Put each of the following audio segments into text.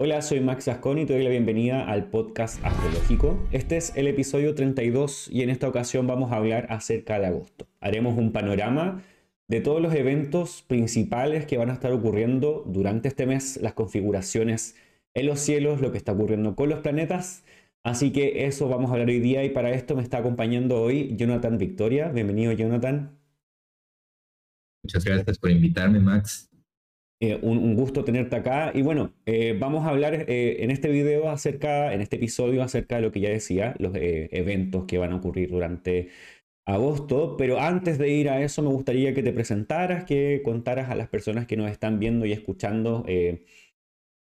Hola, soy Max Asconi y te doy la bienvenida al podcast astrológico. Este es el episodio 32 y en esta ocasión vamos a hablar acerca de agosto. Haremos un panorama de todos los eventos principales que van a estar ocurriendo durante este mes, las configuraciones en los cielos, lo que está ocurriendo con los planetas. Así que eso vamos a hablar hoy día y para esto me está acompañando hoy Jonathan Victoria. Bienvenido Jonathan. Muchas gracias por invitarme Max. Eh, un, gusto tenerte acá. Y bueno, eh, vamos a hablar eh, en este video acerca, en este episodio acerca de lo que ya decía, los eventos que van a ocurrir durante agosto. Pero antes de ir a eso, me gustaría que te presentaras, que contaras a las personas que nos están viendo y escuchando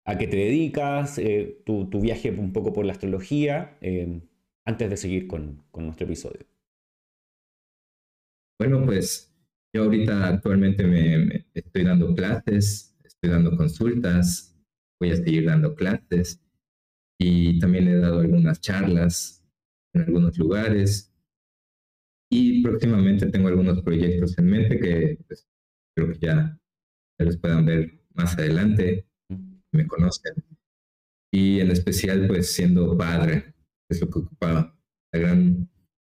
a qué te dedicas, tu, tu, viaje un poco por la astrología, antes de seguir con, con nuestro episodio. Bueno, pues yo ahorita actualmente me, estoy dando clases, estoy dando consultas, voy a seguir dando clases y también he dado algunas charlas en algunos lugares. Y próximamente tengo algunos proyectos en mente que pues, creo que ya, ya los puedan ver más adelante, me conocen. Y en especial pues siendo padre, es lo que ocupa la gran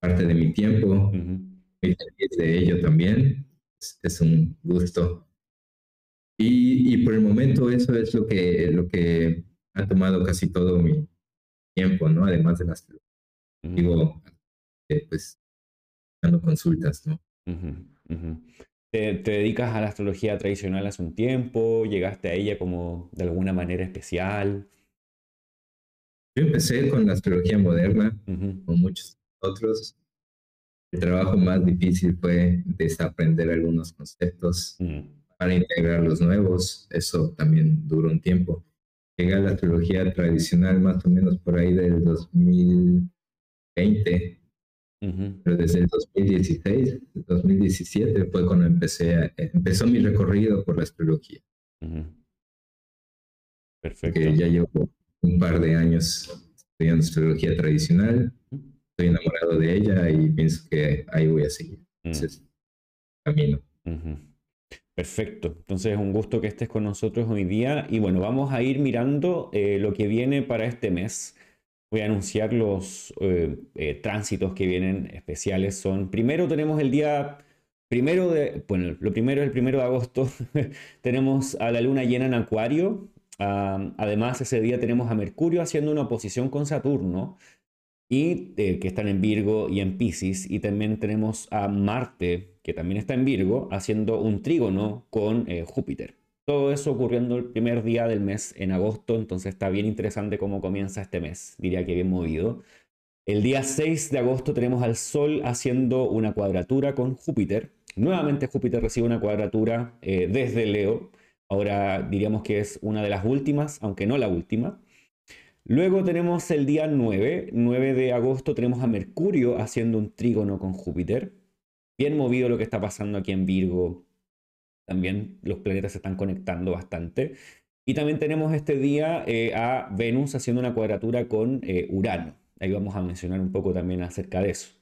parte de mi tiempo muy feliz de ello también. Es, un gusto. Y, y, por el momento eso es lo que, lo que ha tomado casi todo mi tiempo, ¿no? Además de las... Digo, eh, pues, dando consultas, ¿no? ¿Te, ¿Te, dedicas a la astrología tradicional hace un tiempo? ¿Llegaste a ella como de alguna manera especial? Yo empecé con la astrología moderna, con muchos otros, el trabajo más difícil fue desaprender algunos conceptos mm. para integrar los nuevos. Eso también duró un tiempo. Llegué a la astrología tradicional más o menos por ahí del 2020, pero desde el 2016, 2017 fue cuando empecé empezó mi recorrido por la astrología. Perfecto. Que ya llevo un par de años estudiando astrología tradicional estoy enamorado de ella y pienso que ahí voy a seguir. Mm. Entonces, camino. Perfecto. Entonces es un gusto que estés con nosotros hoy día. Y bueno, vamos a ir mirando eh, lo que viene para este mes. Voy a anunciar los eh, eh, tránsitos que vienen especiales. Son, primero tenemos el día primero de, bueno, lo primero es el primero de agosto. tenemos a la luna llena en Acuario. Ah, además, ese día tenemos a Mercurio haciendo una oposición con Saturno y eh, que están en Virgo y en Pisces. Y también tenemos a Marte, que también está en Virgo, haciendo un trígono con eh, Júpiter. Todo eso ocurriendo el primer día del mes en agosto, entonces está bien interesante cómo comienza este mes, diría que bien movido. El día 6 de agosto tenemos al Sol haciendo una cuadratura con Júpiter. Nuevamente Júpiter recibe una cuadratura eh, desde Leo. Ahora diríamos que es una de las últimas, aunque no la última. Luego tenemos el día 9, 9 de agosto tenemos a Mercurio haciendo un trígono con Júpiter. Bien movido lo que está pasando aquí en Virgo. También los planetas se están conectando bastante. Y también tenemos este día eh, a Venus haciendo una cuadratura con eh, Urano. Ahí vamos a mencionar un poco también acerca de eso.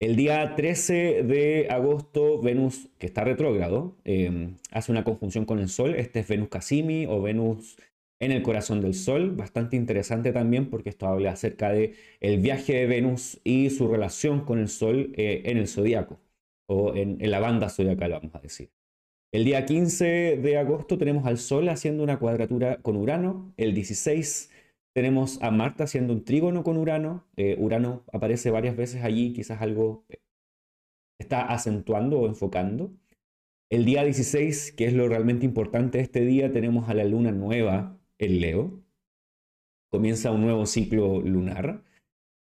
El día 13 de agosto, Venus, que está retrógrado, eh, hace una conjunción con el Sol. Este es Venus Cassimi o Venus en el corazón del Sol, bastante interesante también porque esto habla acerca de el viaje de Venus y su relación con el Sol eh, en el zodiaco o en, la banda zodiacal, vamos a decir. El día 15 de agosto tenemos al Sol haciendo una cuadratura con Urano. El 16 tenemos a Marte haciendo un trígono con Urano. Eh, Urano aparece varias veces allí, quizás algo eh, está acentuando o enfocando. El día 16, que es lo realmente importante de este día, tenemos a la luna nueva el Leo. Comienza un nuevo ciclo lunar.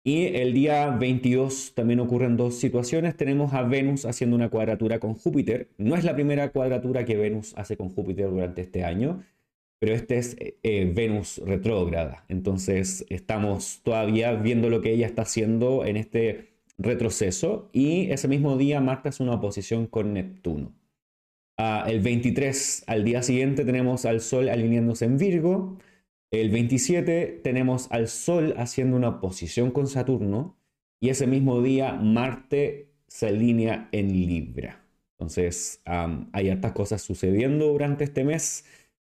Y el día 22 también ocurren dos situaciones. Tenemos a Venus haciendo una cuadratura con Júpiter. No es la primera cuadratura que Venus hace con Júpiter durante este año, pero este es eh, Venus retrógrada. Entonces estamos todavía viendo lo que ella está haciendo en este retroceso. Y ese mismo día Marte hace una oposición con Neptuno el 23 al día siguiente tenemos al Sol alineándose en Virgo. El 27 tenemos al Sol haciendo una posición con Saturno. Y ese mismo día Marte se alinea en Libra. Entonces hay hartas cosas sucediendo durante este mes.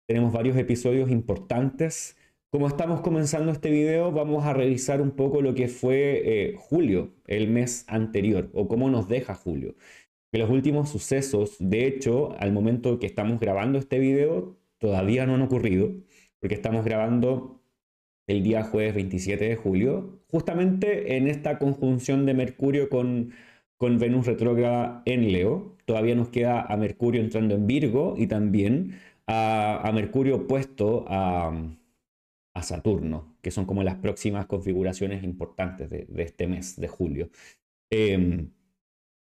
Tenemos varios episodios importantes. como estamos comenzando este video, vamos a revisar un poco lo que fue eh, julio, el mes anterior, o cómo nos deja julio. Que los últimos sucesos, de hecho, al momento que estamos grabando este video, todavía no han ocurrido, porque estamos grabando el día jueves 27 de julio, justamente en esta conjunción de Mercurio con, con Venus retrógrada en Leo. Todavía nos queda a Mercurio entrando en Virgo y también a, Mercurio opuesto a a Saturno, que son como las próximas configuraciones importantes de, este mes de julio.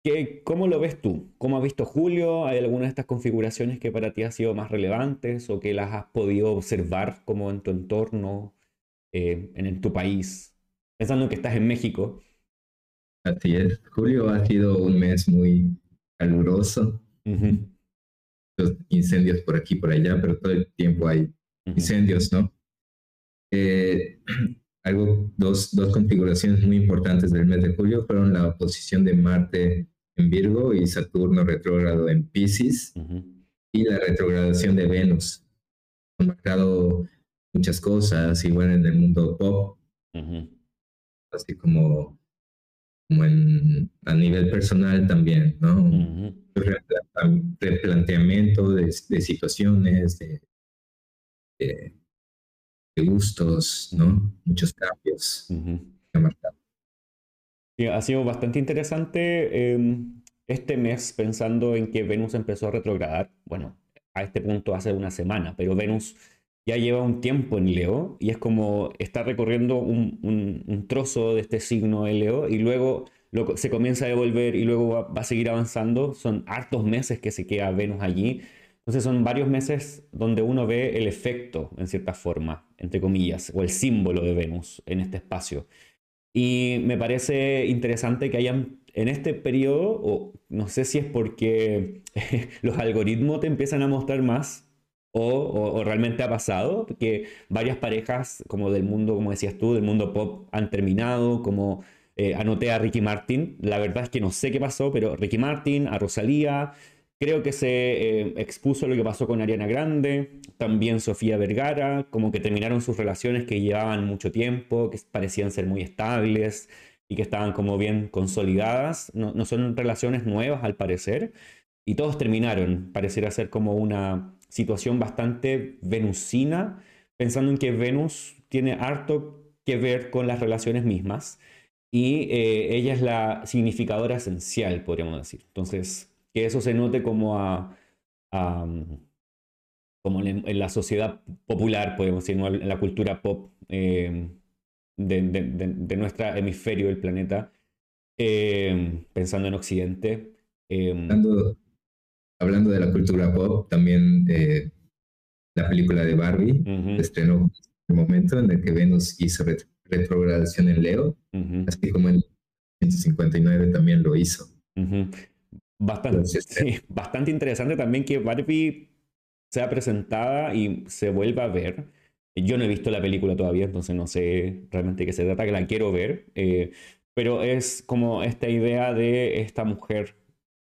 Em, ¿Cómo lo ves tú? ¿Cómo has visto Julio? ¿Hay alguna de estas configuraciones que para ti han sido más relevantes o que las has podido observar como en tu entorno, eh, en, tu país? Pensando que estás en México. Así es. Julio ha sido un mes muy caluroso. Los incendios por aquí y por allá, pero todo el tiempo hay incendios, ¿no? Eh, algo, dos, dos configuraciones muy importantes del mes de julio fueron la oposición de Marte en Virgo y Saturno retrógrado en Pisces y la retrogradación de Venus. Han marcado muchas cosas, igual en el mundo pop, así como, como en, a nivel personal también, ¿no? Replanteamiento de, de situaciones, de, gustos, ¿no? Muchos cambios. Ha sido bastante interesante em, este mes pensando en que Venus empezó a retrogradar. Bueno, a este punto hace una semana, pero Venus ya lleva un tiempo en Leo y es como está recorriendo un, trozo de este signo de Leo y luego se comienza a devolver y luego va, va, a seguir avanzando. Son hartos meses que se queda Venus allí entonces son varios meses donde uno ve el efecto, en cierta forma, entre comillas, o el símbolo de Venus en este espacio. Y me parece interesante que hayan en este periodo, o no sé si es porque los algoritmos te empiezan a mostrar más, o, realmente ha pasado, que varias parejas como del mundo, como decías tú, del mundo pop han terminado, como eh, anoté a Ricky Martin, la verdad es que no sé qué pasó, pero Ricky Martin, a Rosalía, Creo que se eh, expuso lo que pasó con Ariana Grande, también Sofía Vergara, como que terminaron sus relaciones que llevaban mucho tiempo, que parecían ser muy estables y que estaban como bien consolidadas. No, no son relaciones nuevas al parecer. Y todos terminaron. Pareciera ser como una situación bastante venusina, pensando en que Venus tiene harto que ver con las relaciones mismas y eh, ella es la significadora esencial, podríamos decir. Entonces, que eso se note como a, como en, la sociedad popular, podemos decir, en la cultura pop eh, de, nuestro hemisferio del planeta, eh, pensando en Occidente. Eh, hablando, de la cultura pop, también la película de Barbie estrenó en el momento en el que Venus hizo retrogradación en Leo, así como en 159 también lo hizo. Bastante, bastante interesante también que Barbie sea presentada y se vuelva a ver. Yo no he visto la película todavía, entonces no sé realmente qué se trata, que la quiero ver. Eh, pero es como esta idea de esta mujer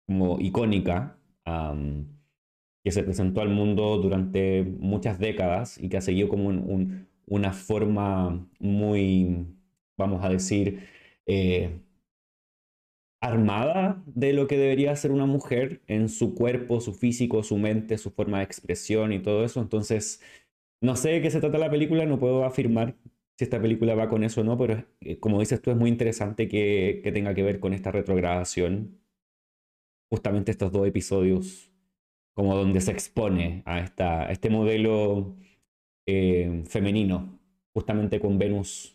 como icónica que se presentó al mundo durante muchas décadas y que ha seguido como una forma muy, vamos a decir, eh, armada de lo que debería ser una mujer en su cuerpo, su físico, su mente, su forma de expresión y todo eso. Entonces, no sé de qué se trata la película, no puedo afirmar si esta película va con eso o no, pero eh, como dices tú, es muy interesante que, tenga que ver con esta retrogradación. Justamente estos dos episodios, como donde se expone a, esta, este modelo eh, femenino, justamente con Venus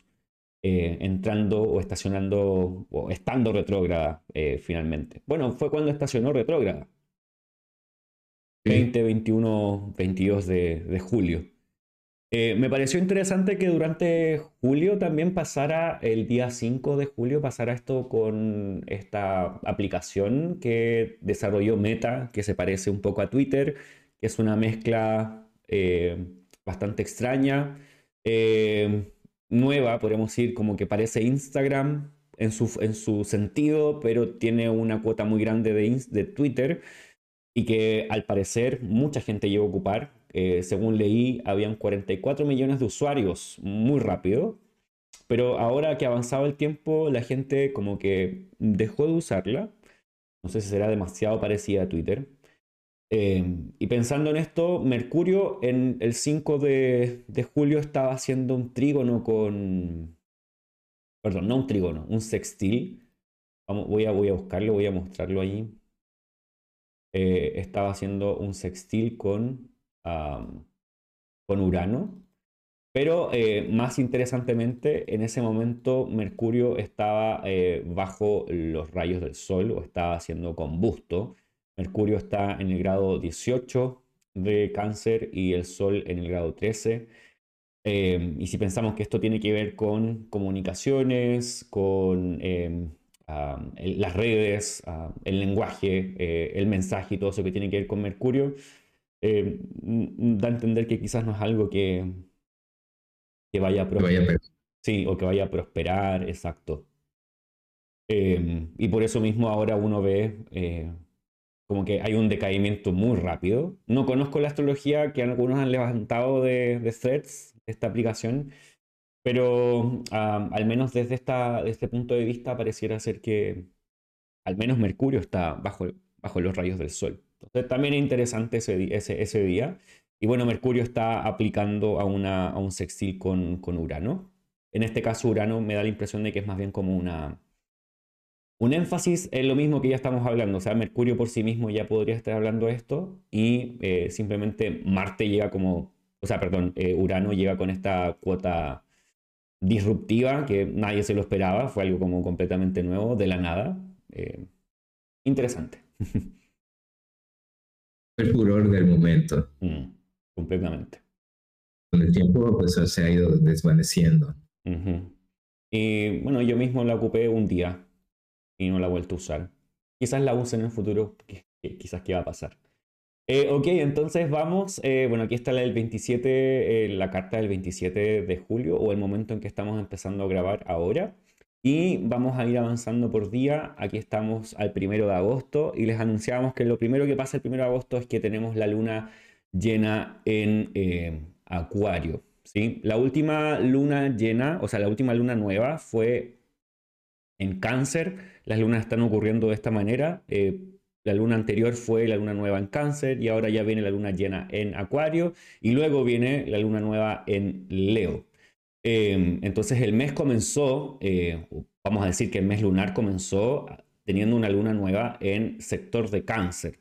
eh, entrando o estacionando o estando retrógrada eh, finalmente. Bueno, fue cuando estacionó retrógrada. 20, 21, 22 de, julio. Eh, me pareció interesante que durante julio también pasara, el día 5 de julio, pasara esto con esta aplicación que desarrolló Meta, que se parece un poco a Twitter, que es una mezcla bastante extraña nueva, podríamos decir, como que parece Instagram en su, en su sentido, pero tiene una cuota muy grande de, de Twitter y que al parecer mucha gente llegó a ocupar. eh, según leí, habían 44 millones de usuarios muy rápido, pero ahora que ha avanzado el tiempo, la gente como que dejó de usarla. No sé si será demasiado parecida a Twitter. Eh, y pensando en esto, Mercurio en el 5 de, julio estaba haciendo un trígono con... Perdón, no un trígono, un sextil. Vamos, voy, a, voy a buscarlo, voy a mostrarlo ahí. Eh, estaba haciendo un sextil con, con Urano. Pero eh, más interesantemente, en ese momento Mercurio estaba eh, bajo los rayos del Sol o estaba haciendo combusto. Mercurio está en el grado 18 de cáncer y el Sol en el grado 13. y si pensamos que esto tiene que ver con comunicaciones, con em, las redes, el lenguaje, eh, el mensaje y todo eso que tiene que ver con Mercurio, eh, da a entender que quizás no es algo que, que vaya a prosperar. Sí, o que vaya a prosperar, exacto. Em, y por eso mismo ahora uno ve eh, como que hay un decaimiento muy rápido. No conozco la astrología que algunos han levantado de, de threads, esta aplicación, pero al menos desde, esta, este punto de vista pareciera ser que al menos Mercurio está bajo, bajo los rayos del Sol. Entonces también es interesante ese, ese, ese día. Y bueno, Mercurio está aplicando a, una, a un sextil con, con, Urano. En este caso, Urano me da la impresión de que es más bien como una, un énfasis en lo mismo que ya estamos hablando. O sea, Mercurio por sí mismo ya podría estar hablando esto y eh, simplemente Marte llega como, o sea, perdón, eh, Urano llega con esta cuota disruptiva que nadie se lo esperaba, fue algo como completamente nuevo, de la nada. Eh, interesante. El furor del momento. Mm, completamente. Con el tiempo pues, se ha ido desvaneciendo. Y bueno, yo mismo la ocupé un día y no la he vuelto a usar. Quizás la use en el futuro, quizás qué va a pasar. Eh, ok, entonces vamos. Eh, bueno, aquí está la del 27, eh, la carta del 27 de julio o el momento en que estamos empezando a grabar ahora. Y vamos a ir avanzando por día. Aquí estamos al primero de agosto y les anunciamos que lo primero que pasa el primero de agosto es que tenemos la luna llena en Acuario. ¿sí? La última luna llena, o sea, la última luna nueva fue en Cáncer. Las lunas están ocurriendo de esta manera. La luna anterior fue la luna nueva en cáncer y ahora ya viene la luna llena en acuario y luego viene la luna nueva en Leo. Em, entonces el mes comenzó, eh, vamos a decir que el mes lunar comenzó teniendo una luna nueva en sector de cáncer.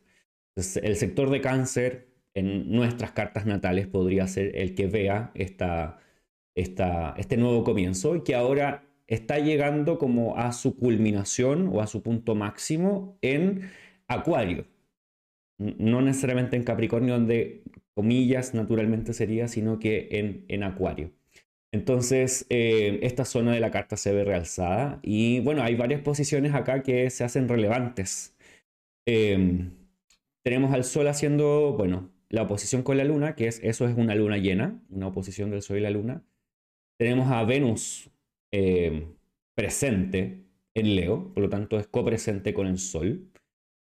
el sector de cáncer en nuestras cartas natales podría ser el que vea esta, esta, este nuevo comienzo y que ahora está llegando como a su culminación o a su punto máximo en Acuario. No necesariamente en Capricornio, donde comillas naturalmente sería, sino que en, en Acuario. Entonces, eh, esta zona de la carta se ve realzada y bueno, hay varias posiciones acá que se hacen relevantes. Em, tenemos al Sol haciendo, bueno, la oposición con la Luna, que es, eso es una luna llena, una oposición del Sol y la Luna. Tenemos a Venus em, presente en Leo, por lo tanto es copresente con el Sol.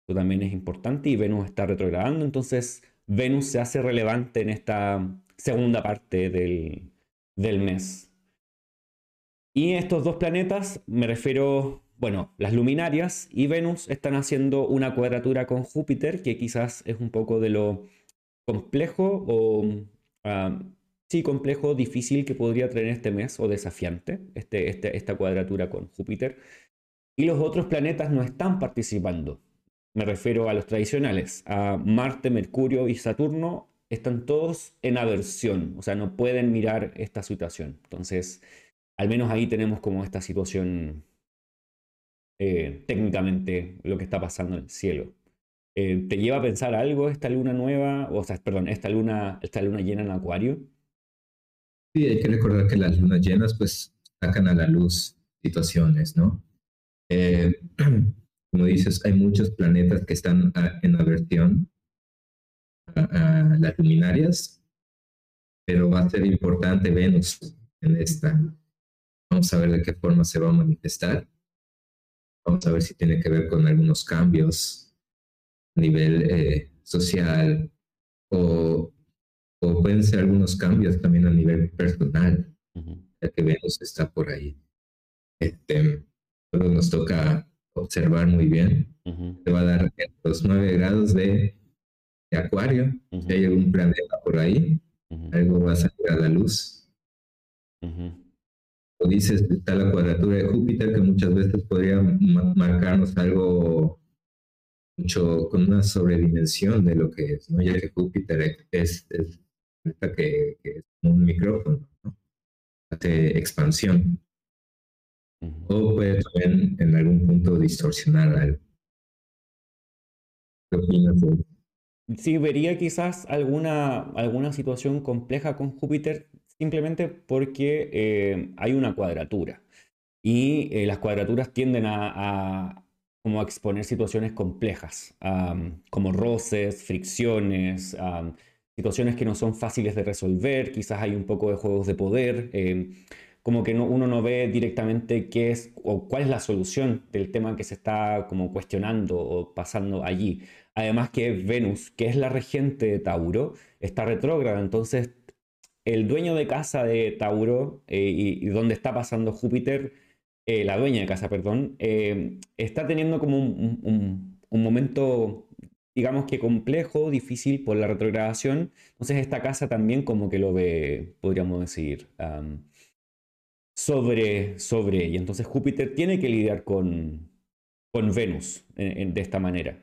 Esto también es importante y Venus está retrogradando, entonces Venus se hace relevante en esta segunda parte del, del mes. Y estos dos planetas, me refiero, bueno, las luminarias y Venus están haciendo una cuadratura con Júpiter, que quizás es un poco de lo complejo o, ah, sí, complejo, difícil que podría tener este mes o desafiante, este, este, esta cuadratura con Júpiter. Y los otros planetas no están participando. Me refiero a los tradicionales, a Marte, Mercurio y Saturno, están todos en aversión, o sea, no pueden mirar esta situación. Entonces, al menos ahí tenemos como esta situación eh, técnicamente lo que está pasando en el cielo. Eh, ¿Te lleva a pensar algo esta luna nueva, o sea, perdón, esta luna, esta luna llena en Acuario? Sí, hay que recordar que las lunas llenas pues sacan a la luz situaciones, ¿no? Eh, como dices, hay muchos planetas que están en aversión a, las luminarias, pero va a ser importante Venus en esta. Vamos a ver de qué forma se va a manifestar. Vamos a ver si tiene que ver con algunos cambios a nivel eh, social o o pueden ser algunos cambios también a nivel personal, ya que Venus está por ahí. Este, solo nos toca observar muy bien. Te va a dar los 9 grados de, Acuario. Si hay algún planeta por ahí, algo va a salir a la luz. O dices, está la cuadratura de Júpiter, que muchas veces podría marcarnos algo mucho con una sobredimensión de lo que es, ¿no? Ya que Júpiter es, es, que, es un micrófono, ¿no? Hace expansión. O puede también en algún punto distorsionar algo. ¿Qué opinas de Sí, vería quizás alguna, alguna situación compleja con Júpiter simplemente porque eh, hay una cuadratura. Y eh, las cuadraturas tienden a, como a exponer situaciones complejas, como roces, fricciones, situaciones que no son fáciles de resolver, quizás hay un poco de juegos de poder, eh, como que uno no ve directamente qué es o cuál es la solución del tema que se está como cuestionando o pasando allí. Además que Venus, que es la regente de Tauro, está retrógrada, entonces el dueño de casa de Tauro eh, y, donde está pasando Júpiter, eh, la dueña de casa, perdón, está teniendo como un, momento, digamos que complejo, difícil por la retrogradación. Entonces esta casa también como que lo ve, podríamos decir, sobre, sobre ella. Entonces Júpiter tiene que lidiar con, con Venus de esta manera.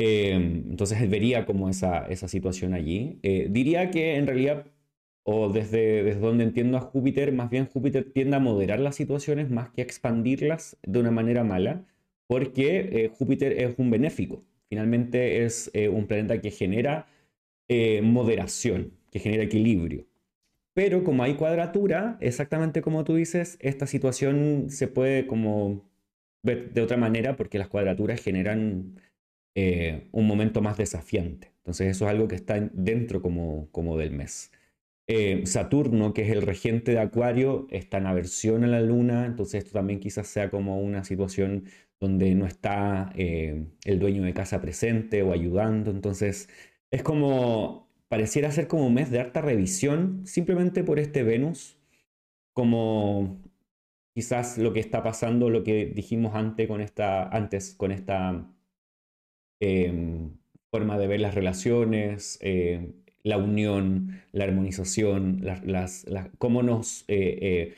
Em, entonces vería como esa, esa situación allí. Eh, diría que en realidad, o desde, desde donde entiendo a Júpiter, más bien Júpiter tiende a moderar las situaciones más que a expandirlas de una manera mala, porque eh, Júpiter es un benéfico. Finalmente es eh, un planeta que genera moderación, que genera equilibrio. Pero como hay cuadratura, exactamente como tú dices, esta situación se puede como ver de otra manera porque las cuadraturas generan eh, un momento más desafiante. Entonces eso es algo que está dentro como, como del mes. Eh, Saturno, que es el regente de Acuario, está en aversión a la luna, entonces esto también quizás sea como una situación donde no está eh, el dueño de casa presente o ayudando, entonces es como, pareciera ser como un mes de harta revisión, simplemente por este Venus, como quizás lo que está pasando, lo que dijimos antes con esta, antes con esta Em, forma de ver las relaciones, eh, la unión, la armonización, las, cómo nos... Eh,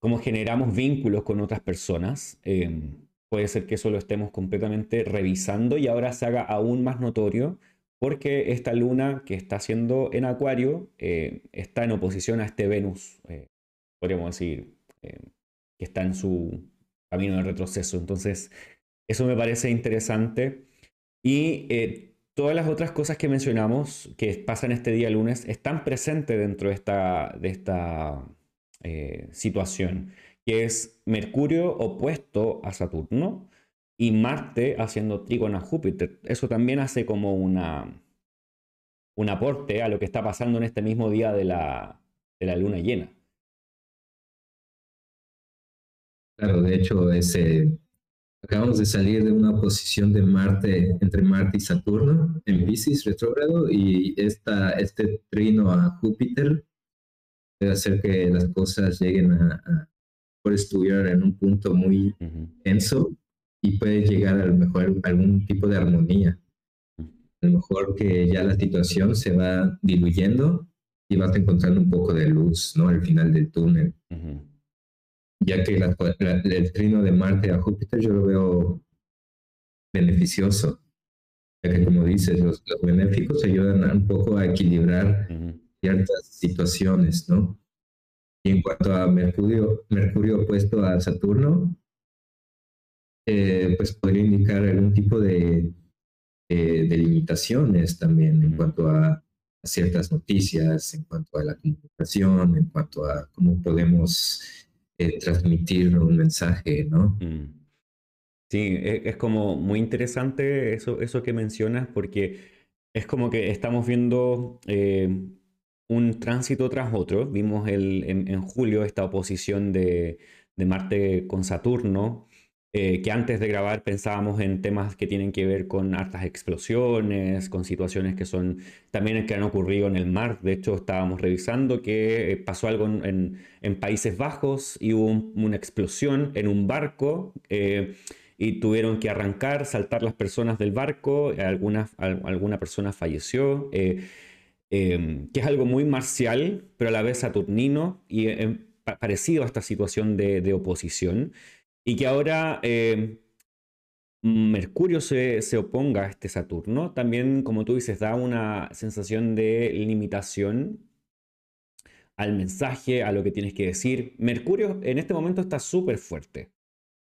cómo generamos vínculos con otras personas. Em, puede ser que eso lo estemos completamente revisando y ahora se haga aún más notorio porque esta luna que está haciendo en Acuario está en oposición a este Venus, podríamos decir, que está en su camino de retroceso. Entonces, eso me parece interesante. Y eh, todas las otras cosas que mencionamos que pasan este día lunes están presentes dentro de esta eh, situación, que es Mercurio opuesto a Saturno y Marte haciendo trígono a Júpiter. Eso también hace como una, un aporte a lo que está pasando en este mismo día de la, de la luna llena. Claro, de hecho, Acabamos de salir de una posición de Marte, entre Marte y Saturno, en Pisces retrógrado, y esta, este trino a Júpiter hacer que las cosas lleguen a, por estudiar en un punto muy tenso y puede llegar a lo mejor algún tipo de armonía. A lo mejor que ya la situación se va diluyendo y vas encontrando un poco de luz, ¿no? Al final del túnel ya que el trino de Marte a Júpiter yo lo veo beneficioso, ya que como dices, los, benéficos ayudan un poco a equilibrar ciertas situaciones, ¿no? Y en cuanto a Mercurio, Mercurio opuesto a Saturno, eh, pues podría indicar algún tipo de, de, limitaciones también en cuanto a, ciertas noticias, en cuanto a la comunicación, en cuanto a cómo podemos eh, transmitir un mensaje, ¿no? Mm. Sí, e, es, como muy interesante eso, eso que mencionas porque es como que estamos viendo eh, un tránsito tras otro. Vimos el, en, julio esta oposición de, Marte con Saturno eh, que antes de grabar pensábamos en temas que tienen que ver con hartas explosiones, con situaciones que son también que han ocurrido en el mar. De hecho, estábamos revisando que eh, pasó algo en, Países Bajos y hubo una explosión en un barco. Eh, y tuvieron que arrancar, saltar las personas del barco, alguna, alguna persona falleció, que es algo muy marcial, pero a la vez saturnino y parecido a esta situación de, de oposición y que ahora eh, Mercurio se, oponga a este Saturno, también, como tú dices, da una sensación de limitación al mensaje, a lo que tienes que decir. Mercurio en este momento está súper fuerte.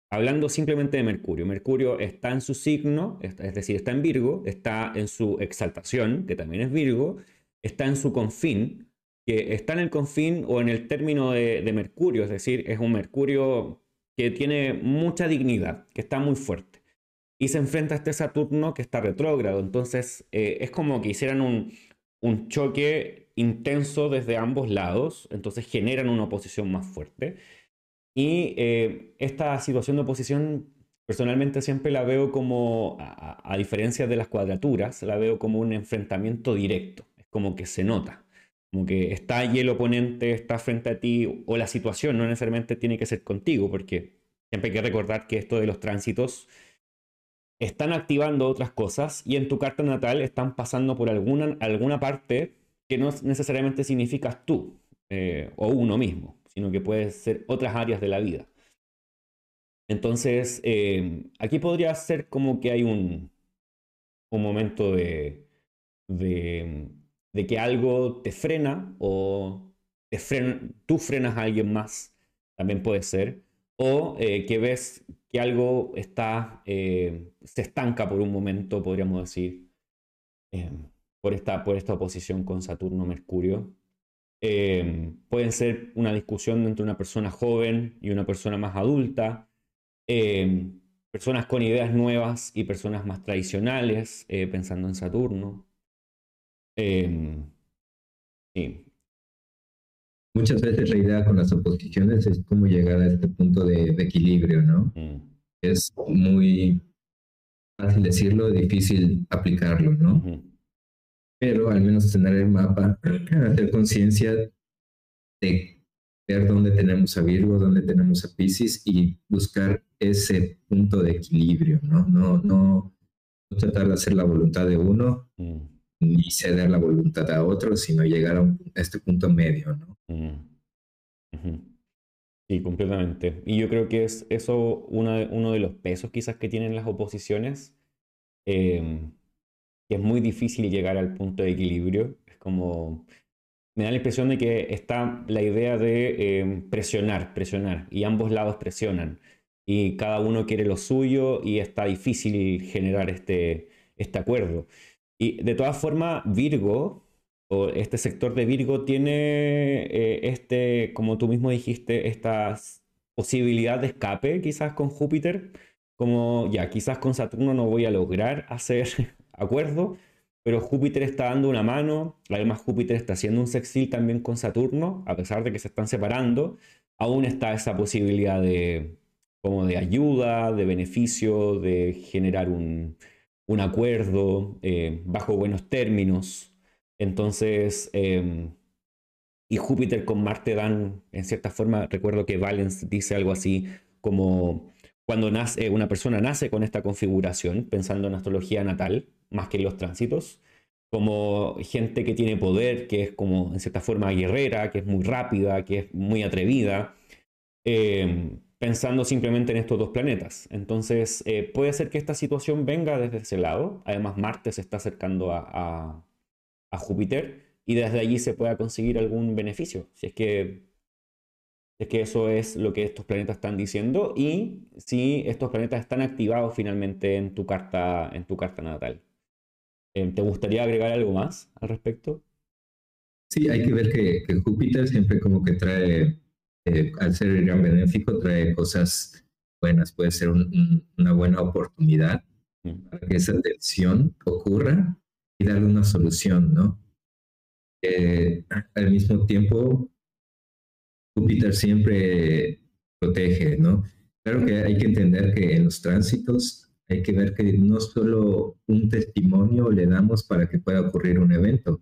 Hablando simplemente de Mercurio, Mercurio está en su signo, es decir, está en Virgo, está en su exaltación, que también es Virgo, está en su confín, que está en el confín o en el término de, Mercurio, es decir, es un Mercurio que tiene mucha dignidad, que está muy fuerte. Y se enfrenta a este Saturno que está retrógrado. Entonces eh, es como que hicieran un, un choque intenso desde ambos lados. Entonces generan una oposición más fuerte. Y eh, esta situación de oposición personalmente siempre la veo como, a, a, diferencia de las cuadraturas, la veo como un enfrentamiento directo. Como que se nota. Como que está allí el oponente, está frente a ti, o la situación no necesariamente tiene que ser contigo, porque siempre hay que recordar que esto de los tránsitos están activando otras cosas y en tu carta natal están pasando por alguna, alguna parte que no necesariamente significas tú eh, o uno mismo, sino que puede ser otras áreas de la vida. Entonces, eh, aquí podría ser como que hay un, un momento de de que algo te frena o te tú frenas a alguien más, también puede ser, o eh, que ves que algo está, eh, se estanca por un momento, podríamos decir, em, por, esta, por esta oposición con Saturno-Mercurio. Em, pueden ser una discusión entre una persona joven y una persona más adulta, em, personas con ideas nuevas y personas más tradicionales, eh, pensando en Saturno. Sí. Muchas veces la idea con las oposiciones es cómo llegar a este punto de, equilibrio, ¿no? Mm. Es muy fácil decirlo, difícil aplicarlo, ¿no? Pero al menos tener el mapa, hacer conciencia de ver dónde tenemos a Virgo, dónde tenemos a Pisces y buscar ese punto de equilibrio, ¿no? No, no, no tratar de hacer la voluntad de uno, mm ni ceder la voluntad a otros, sino llegar a, este punto medio, ¿no? Sí, completamente. Y yo creo que es eso uno de, uno de los pesos quizás que tienen las oposiciones, em, que es muy difícil llegar al punto de equilibrio. Es como, me da la impresión de que está la idea de em, presionar, presionar, y ambos lados presionan, y cada uno quiere lo suyo y está difícil generar este, este acuerdo. Y de todas formas, Virgo, o este sector de Virgo, tiene eh, este, como tú mismo dijiste, esta posibilidad de escape quizás con Júpiter. Como ya, quizás con Saturno no voy a lograr hacer acuerdo, pero Júpiter está dando una mano. Además, Júpiter está haciendo un sextil también con Saturno, a pesar de que se están separando. Aún está esa posibilidad de, como de ayuda, de beneficio, de generar un, un acuerdo eh, bajo buenos términos. Entonces, em, y Júpiter con Marte dan, en cierta forma, recuerdo que Valens dice algo así como cuando nace, una persona nace con esta configuración, pensando en astrología natal, más que en los tránsitos, como gente que tiene poder, que es como en cierta forma guerrera, que es muy rápida, que es muy atrevida. Em, pensando simplemente en estos dos planetas. Entonces, eh, puede ser que esta situación venga desde ese lado. Además, Marte se está acercando a, Júpiter y desde allí se pueda conseguir algún beneficio, si es que, es que eso es lo que estos planetas están diciendo y si estos planetas están activados finalmente en tu carta, en tu carta natal. Eh, ¿Te gustaría agregar algo más al respecto? Sí, hay que ver que Júpiter siempre como que trae eh, al ser el gran benéfico, trae cosas buenas, puede ser una buena oportunidad mm. para que esa tensión ocurra y darle una solución, ¿no? Eh, al mismo tiempo, Júpiter siempre protege, ¿no? Claro que hay que entender que en los tránsitos hay que ver que no solo un testimonio le damos para que pueda ocurrir un evento.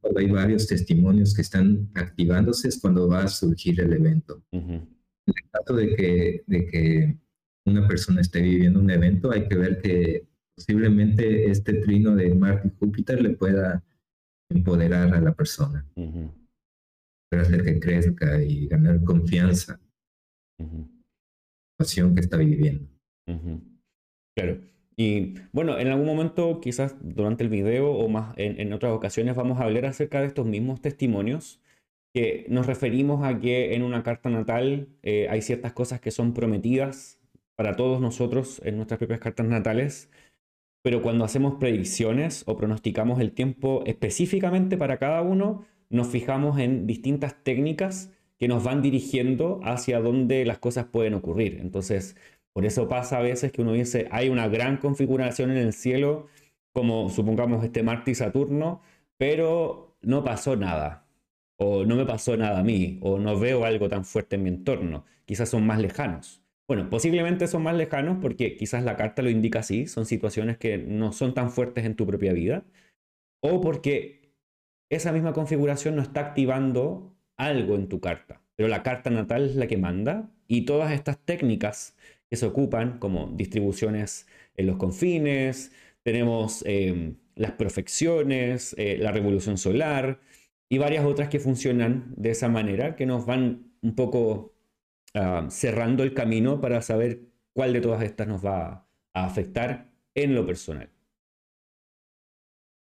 Cuando hay varios testimonios que están activándose es cuando va a surgir el evento. En el caso de que, de que una persona esté viviendo un evento, hay que ver que posiblemente este trino de Marte y Júpiter le pueda empoderar a la persona, para hacer que crezca y ganar confianza en la situación que está viviendo. Claro. Y bueno, en algún momento, quizás durante el video o más en, otras ocasiones, vamos a hablar acerca de estos mismos testimonios, que nos referimos a que en una carta natal eh, hay ciertas cosas que son prometidas para todos nosotros en nuestras propias cartas natales, pero cuando hacemos predicciones o pronosticamos el tiempo específicamente para cada uno, nos fijamos en distintas técnicas que nos van dirigiendo hacia dónde las cosas pueden ocurrir. Entonces, por eso pasa a veces que uno dice, hay una gran configuración en el cielo, como supongamos este Marte y Saturno, pero no pasó nada, o no me pasó nada a mí, o no veo algo tan fuerte en mi entorno, quizás son más lejanos. Bueno, posiblemente son más lejanos porque quizás la carta lo indica así, son situaciones que no son tan fuertes en tu propia vida, o porque esa misma configuración no está activando algo en tu carta, pero la carta natal es la que manda y todas estas técnicas que se ocupan, como distribuciones en los confines, tenemos em, las perfecciones, eh, la revolución solar y varias otras que funcionan de esa manera, que nos van un poco ah, cerrando el camino para saber cuál de todas estas nos va a afectar en lo personal.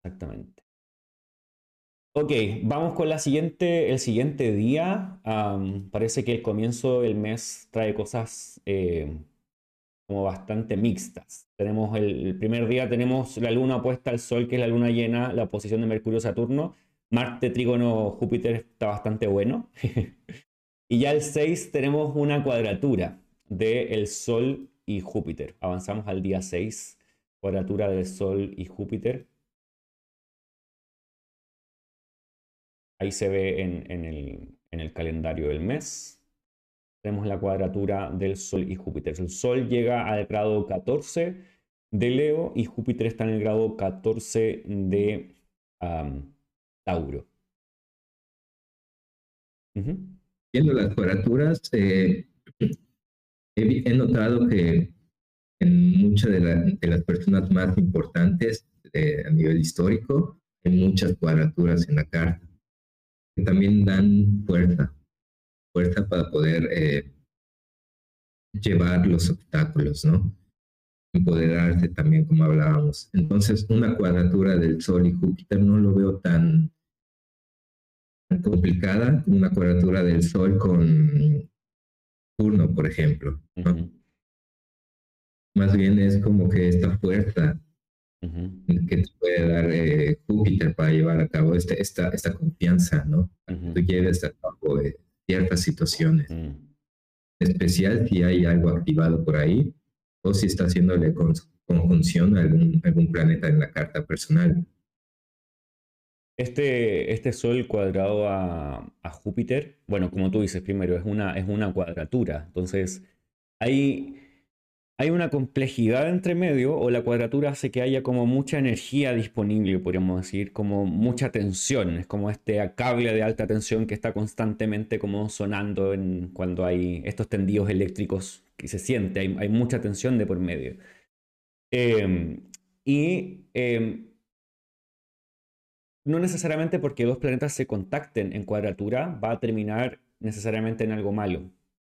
Exactamente. Ok, vamos con la siguiente, el siguiente día. parece que el comienzo del mes trae cosas eh, como bastante mixtas. Tenemos el, primer día tenemos la luna opuesta al sol, que es la luna llena, la posición de Mercurio-Saturno. Marte, Trígono, Júpiter está bastante bueno. y ya el 6 tenemos una cuadratura de el Sol y Júpiter. Avanzamos al día 6, cuadratura del Sol y Júpiter. Ahí se ve en el calendario del mes tenemos la cuadratura del Sol y Júpiter. El Sol llega al grado 14 de Leo y Júpiter está en el grado 14 de Tauro. Viendo las cuadraturas, eh, he, notado que en muchas de, las personas más importantes a nivel histórico, hay muchas cuadraturas en la carta que también dan fuerza fuerza para poder eh, llevar los obstáculos, ¿no? Empoderarse también, como hablábamos. Entonces, una cuadratura del Sol y Júpiter no lo veo tan, complicada como una cuadratura del Sol con Turno, por ejemplo. Más bien es como que esta fuerza que te puede dar eh, Júpiter para llevar a cabo este, esta, esta confianza, ¿no? tú lleves a cabo eh, ciertas situaciones. Mm. Especial si hay algo activado por ahí o si está haciéndole conjunción a algún, algún planeta en la carta personal. Este, este Sol cuadrado a, a, Júpiter, bueno, como tú dices primero, es una, es una cuadratura. Entonces, hay hay una complejidad entre medio o la cuadratura hace que haya como mucha energía disponible, podríamos decir, como mucha tensión, es como este cable de alta tensión que está constantemente como sonando en, cuando hay estos tendidos eléctricos que se siente, hay, mucha tensión de por medio. Em, y em, no necesariamente porque dos planetas se contacten en cuadratura va a terminar necesariamente en algo malo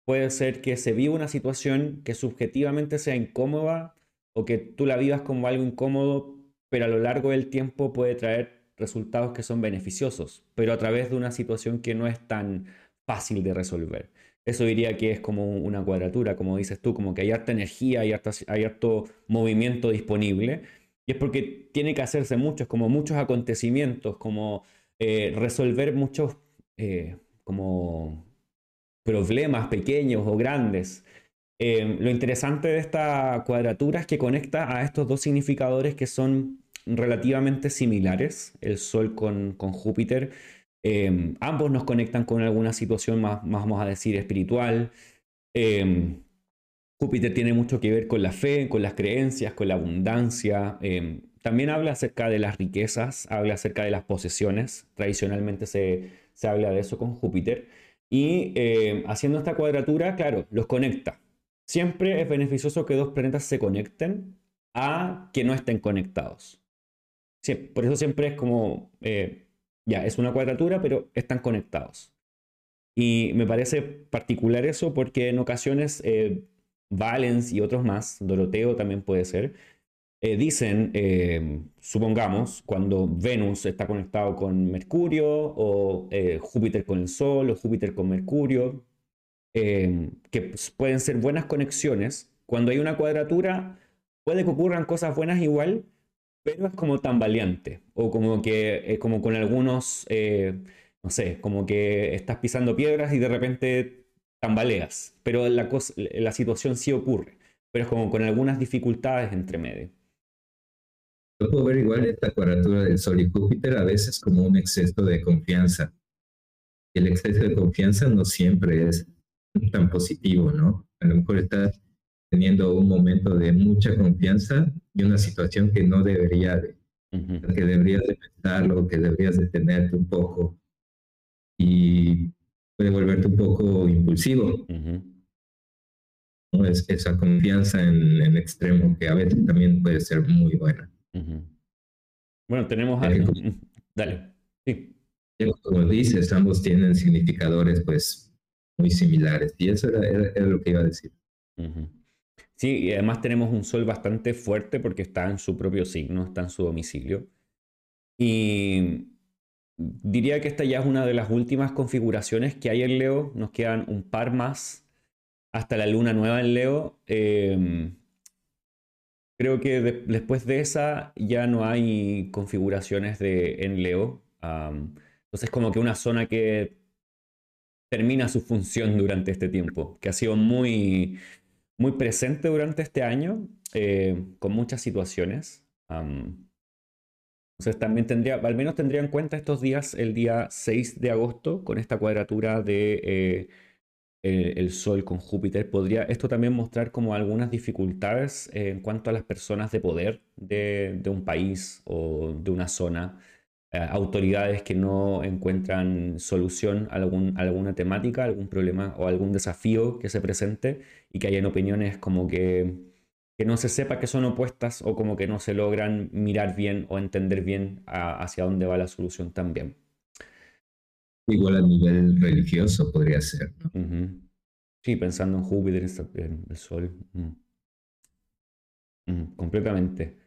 puede ser que se viva una situación que subjetivamente sea incómoda o que tú la vivas como algo incómodo, pero a lo largo del tiempo puede traer resultados que son beneficiosos, pero a través de una situación que no es tan fácil de resolver. Eso diría que es como una cuadratura, como dices tú, como que hay harta energía, hay harto, hay movimiento disponible, y es porque tiene que hacerse muchos, como muchos acontecimientos, como eh, resolver muchos, eh, como problemas pequeños o grandes. Em, lo interesante de esta cuadratura es que conecta a estos dos significadores que son relativamente similares, el Sol con, con Júpiter. Em, ambos nos conectan con alguna situación más, más, vamos a decir, espiritual. Em, Júpiter tiene mucho que ver con la fe, con las creencias, con la abundancia. También habla acerca de las riquezas, habla acerca de las posesiones. Tradicionalmente se, habla de eso con Júpiter. Y em, haciendo esta cuadratura, claro, los conecta. Siempre es beneficioso que dos planetas se conecten a que no estén conectados. por eso siempre es como, eh, ya, es una cuadratura, pero están conectados. Y me parece particular eso porque en ocasiones eh, Valens y otros más, Doroteo también puede ser, eh, dicen, eh, supongamos, cuando Venus está conectado con Mercurio o eh, Júpiter con el Sol o Júpiter con Mercurio, que pueden ser buenas conexiones. Cuando hay una cuadratura, puede que ocurran cosas buenas igual, pero es como tambaleante o como que como con algunos, no sé, como que estás pisando piedras y de repente tambaleas, pero la, la situación sí ocurre, pero es como con algunas dificultades entre medio. Yo puedo ver igual esta cuadratura del Sol y Júpiter a veces como un exceso de confianza. El exceso de confianza no siempre es tan positivo, ¿no? A lo mejor estás teniendo un momento de mucha confianza y una situación que no debería de, que deberías de pensarlo, que deberías de tenerte un poco. Y puede volverte un poco impulsivo. ¿no? es, esa confianza en, en extremo que a veces también puede ser muy buena. Bueno, tenemos algo. Dale. Sí. Como dices, ambos tienen significadores pues muy similares y eso era, lo que iba a decir. Sí, y además tenemos un sol bastante fuerte porque está en su propio signo, está en su domicilio. Y diría que esta ya es una de las últimas configuraciones que hay en Leo. Nos quedan un par más hasta la luna nueva en Leo. Eh, Creo que después de esa ya no hay configuraciones de, en Leo. entonces como que una zona que termina su función durante este tiempo, que ha sido muy, muy presente durante este año, eh, con muchas situaciones. entonces también tendría, al menos tendría en cuenta estos días, el día 6 de agosto, con esta cuadratura de... Eh, el Sol con Júpiter, podría esto también mostrar como algunas dificultades en cuanto a las personas de poder de, un país o de una zona, eh, autoridades que no encuentran solución a, algún, alguna temática, algún problema o algún desafío que se presente y que hayan opiniones como que, que no se sepa que son opuestas o como que no se logran mirar bien o entender bien hacia dónde va la solución también. Igual a nivel religioso podría ser. Sí, pensando en Júpiter, en el Sol. completamente.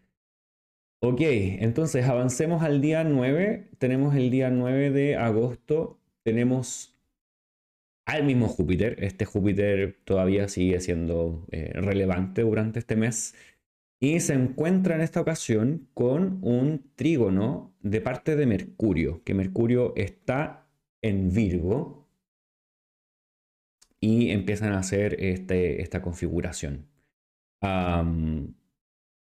Ok, entonces avancemos al día 9. Tenemos el día 9 de agosto. Tenemos al mismo Júpiter. Este Júpiter todavía sigue siendo eh, relevante durante este mes. Y se encuentra en esta ocasión con un trígono de parte de Mercurio, que Mercurio está en Virgo y empiezan a hacer este, esta configuración.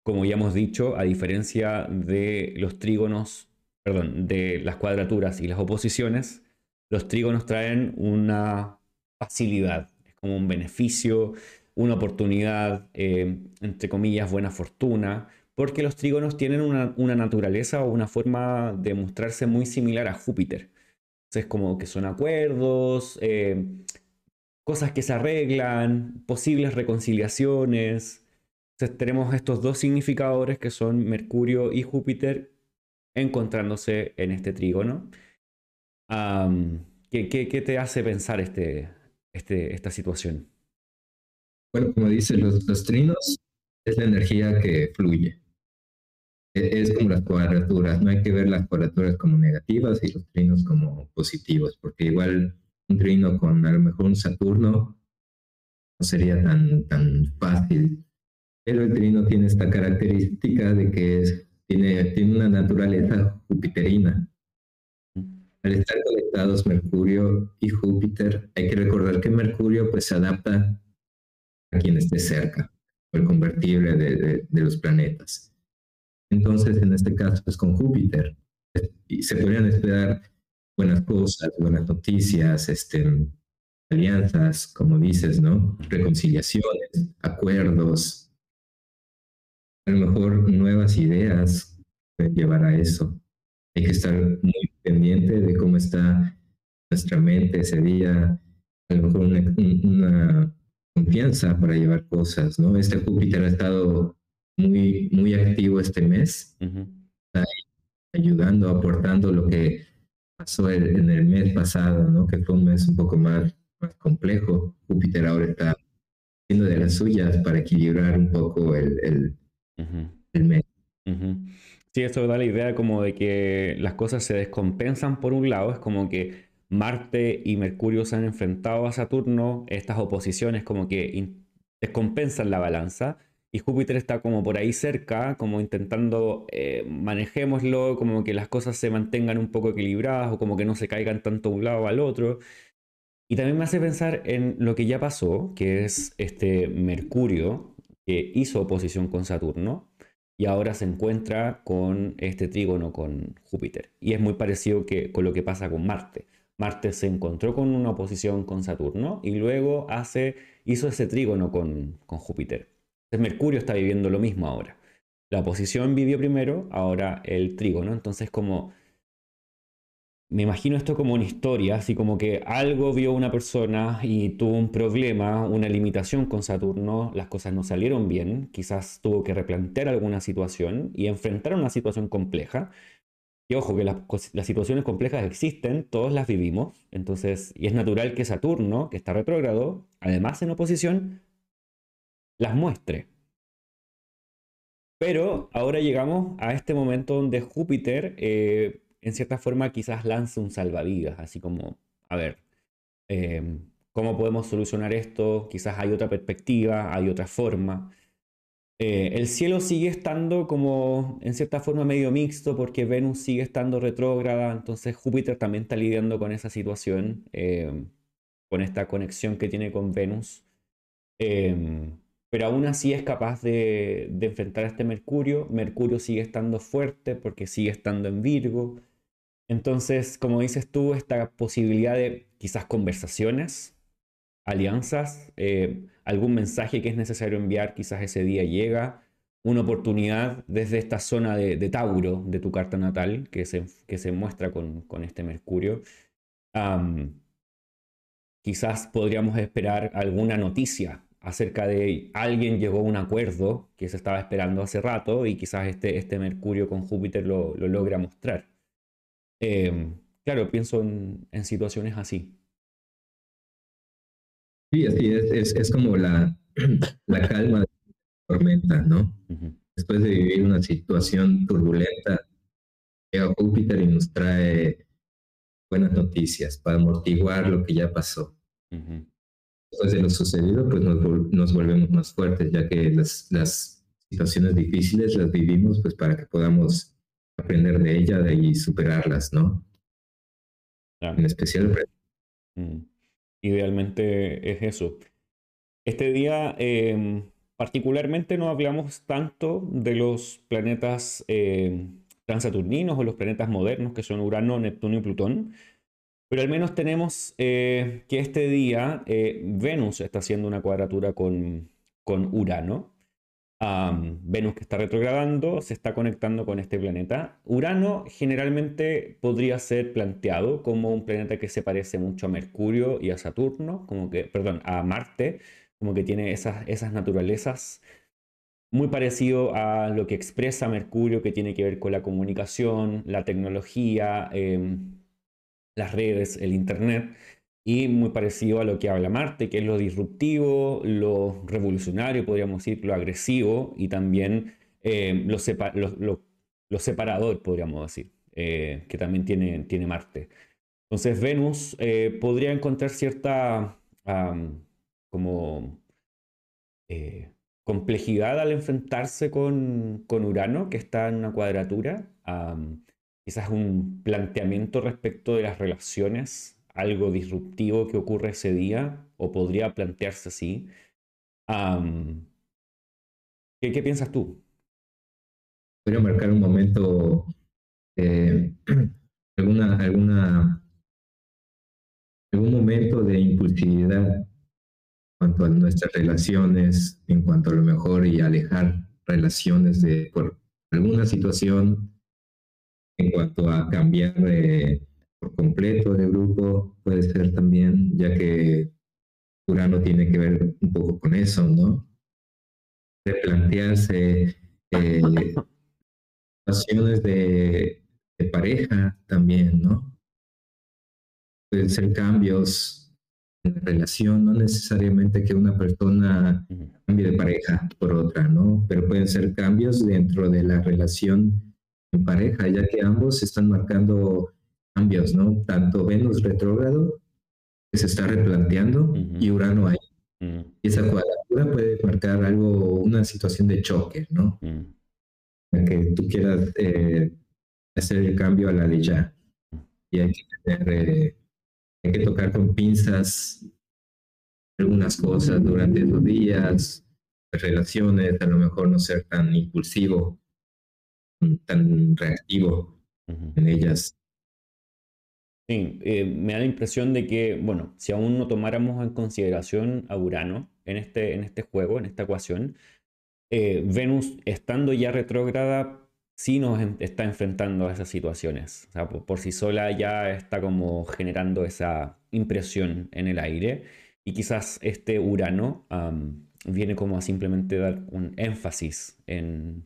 como ya hemos dicho, a diferencia de los trígonos, perdón, de las cuadraturas y las oposiciones, los trígonos traen una facilidad, es como un beneficio, una oportunidad, eh, entre comillas, buena fortuna, porque los trígonos tienen una, una, naturaleza o una forma de mostrarse muy similar a Júpiter. Es como que son acuerdos, eh, cosas que se arreglan, posibles reconciliaciones. Entonces tenemos estos dos significadores que son Mercurio y Júpiter encontrándose en este trígono. ¿qué, te hace pensar este, este, esta situación? Bueno, como dicen los, los trinos, es la energía que fluye. E, es como las cuadraturas, no hay que ver las cuadraturas como negativas y los trinos como positivos, porque igual un trino con a lo mejor un Saturno no sería tan, tan fácil. Pero el trino tiene esta característica de que es, tiene, tiene una naturaleza jupiterina. Al estar conectados Mercurio y Júpiter, hay que recordar que Mercurio pues se adapta a quien esté cerca, el convertible de los planetas. Entonces, en este caso es con Júpiter. Y se podrían esperar buenas cosas, buenas noticias, este, alianzas, como dices, ¿no? Reconciliaciones, acuerdos, a lo mejor nuevas ideas pueden llevar a eso. Hay que estar muy pendiente de cómo está nuestra mente ese día, a lo mejor una, confianza para llevar cosas, ¿no? Este Júpiter ha estado muy, muy activo este mes, ayudando, aportando lo que pasó en el mes pasado, ¿no? Que fue un mes un poco más, más complejo. Júpiter ahora está haciendo de las suyas para equilibrar un poco el, el, mes. Sí, eso da la idea como de que las cosas se descompensan por un lado, es como que Marte y Mercurio se han enfrentado a Saturno, estas oposiciones como que descompensan la balanza y Júpiter está como por ahí cerca, como intentando eh, manejémoslo, como que las cosas se mantengan un poco equilibradas o como que no se caigan tanto un lado al otro. Y también me hace pensar en lo que ya pasó, que es este Mercurio, que hizo oposición con Saturno y ahora se encuentra con este trígono con Júpiter. Y es muy parecido que, con lo que pasa con Marte. Marte se encontró con una oposición con Saturno y luego hace, hizo ese trígono con, con Júpiter. Entonces Mercurio está viviendo lo mismo ahora. La oposición vivió primero, ahora el trígono. Entonces como me imagino esto como una historia, así como que algo vio una persona y tuvo un problema, una limitación con Saturno, las cosas no salieron bien, quizás tuvo que replantear alguna situación y enfrentar una situación compleja. Y ojo, que las, situaciones complejas existen, todos las vivimos, entonces, y es natural que Saturno, que está retrógrado, además en oposición, las muestre. Pero ahora llegamos a este momento donde Júpiter eh, en cierta forma quizás lance un salvavidas, así como, a ver, em, ¿cómo podemos solucionar esto? Quizás hay otra perspectiva, hay otra forma. Eh, el cielo sigue estando como en cierta forma medio mixto porque Venus sigue estando retrógrada, entonces Júpiter también está lidiando con esa situación, con esta conexión que tiene con Venus. Pero aún así es capaz de, enfrentar a este Mercurio. Mercurio sigue estando fuerte porque sigue estando en Virgo. Entonces, como dices tú, esta posibilidad de quizás conversaciones, alianzas, eh, algún mensaje que es necesario enviar, quizás ese día llega, una oportunidad desde esta zona de, Tauro de tu carta natal que se, que se muestra con, este Mercurio. quizás podríamos esperar alguna noticia acerca de alguien llegó a un acuerdo que se estaba esperando hace rato y quizás este, este Mercurio con Júpiter lo, lo logra mostrar. Em, claro, pienso en, situaciones así. Sí, así es, es, como la, la calma de la tormenta, ¿no? Después de vivir una situación turbulenta, llega Júpiter y nos trae buenas noticias para amortiguar lo que ya pasó. Después de lo sucedido, pues nos, nos, volvemos más fuertes, ya que las, las situaciones difíciles las vivimos pues para que podamos aprender de ella y superarlas, ¿no? En especial. Mm. Idealmente es eso. Este día em, particularmente no hablamos tanto de los planetas em, transaturninos o los planetas modernos que son Urano, Neptuno y Plutón, pero al menos tenemos eh, que este día eh, Venus está haciendo una cuadratura con, con Urano. Venus que está retrogradando se está conectando con este planeta. Urano generalmente podría ser planteado como un planeta que se parece mucho a Mercurio y a Saturno, como que, perdón, a Marte, como que tiene esas, esas naturalezas muy parecido a lo que expresa Mercurio, que tiene que ver con la comunicación, la tecnología, em, las redes, el Internet y muy parecido a lo que habla Marte, que es lo disruptivo, lo revolucionario, podríamos decir, lo agresivo y también eh, lo, separador, podríamos decir, eh, que también tiene, tiene, Marte. Entonces Venus eh, podría encontrar cierta como complejidad al enfrentarse con, con, Urano, que está en una cuadratura, quizás un planteamiento respecto de las relaciones algo disruptivo que ocurre ese día, o podría plantearse así. ¿qué, piensas tú? Podría marcar un momento, eh, alguna, alguna algún momento de impulsividad en cuanto a nuestras relaciones, en cuanto a lo mejor y alejar relaciones de por alguna situación, en cuanto a cambiar por completo de grupo, puede ser también, ya que Urano tiene que ver un poco con eso, ¿no? De plantearse eh, situaciones de, de pareja también, ¿no? Pueden ser cambios en la relación, no necesariamente que una persona cambie de pareja por otra, ¿no? Pero pueden ser cambios dentro de la relación en pareja, ya que ambos están marcando cambios, ¿no? Tanto Venus retrógrado, que se está replanteando, y Urano ahí. Y esa cuadratura puede marcar algo, una situación de choque, ¿no? Que tú quieras eh, hacer el cambio a la ley ya. Y hay que tener, eh, hay que tocar con pinzas algunas cosas durante esos días, relaciones, a lo mejor no ser tan impulsivo, tan reactivo en ellas. Sí, eh, me da la impresión de que, bueno, si aún no tomáramos en consideración a Urano en este, en este juego, en esta ecuación, eh, Venus estando ya retrógrada sí nos está enfrentando a esas situaciones. O sea, por, sí sola ya está como generando esa impresión en el aire. Y quizás este Urano viene como a simplemente dar un énfasis en,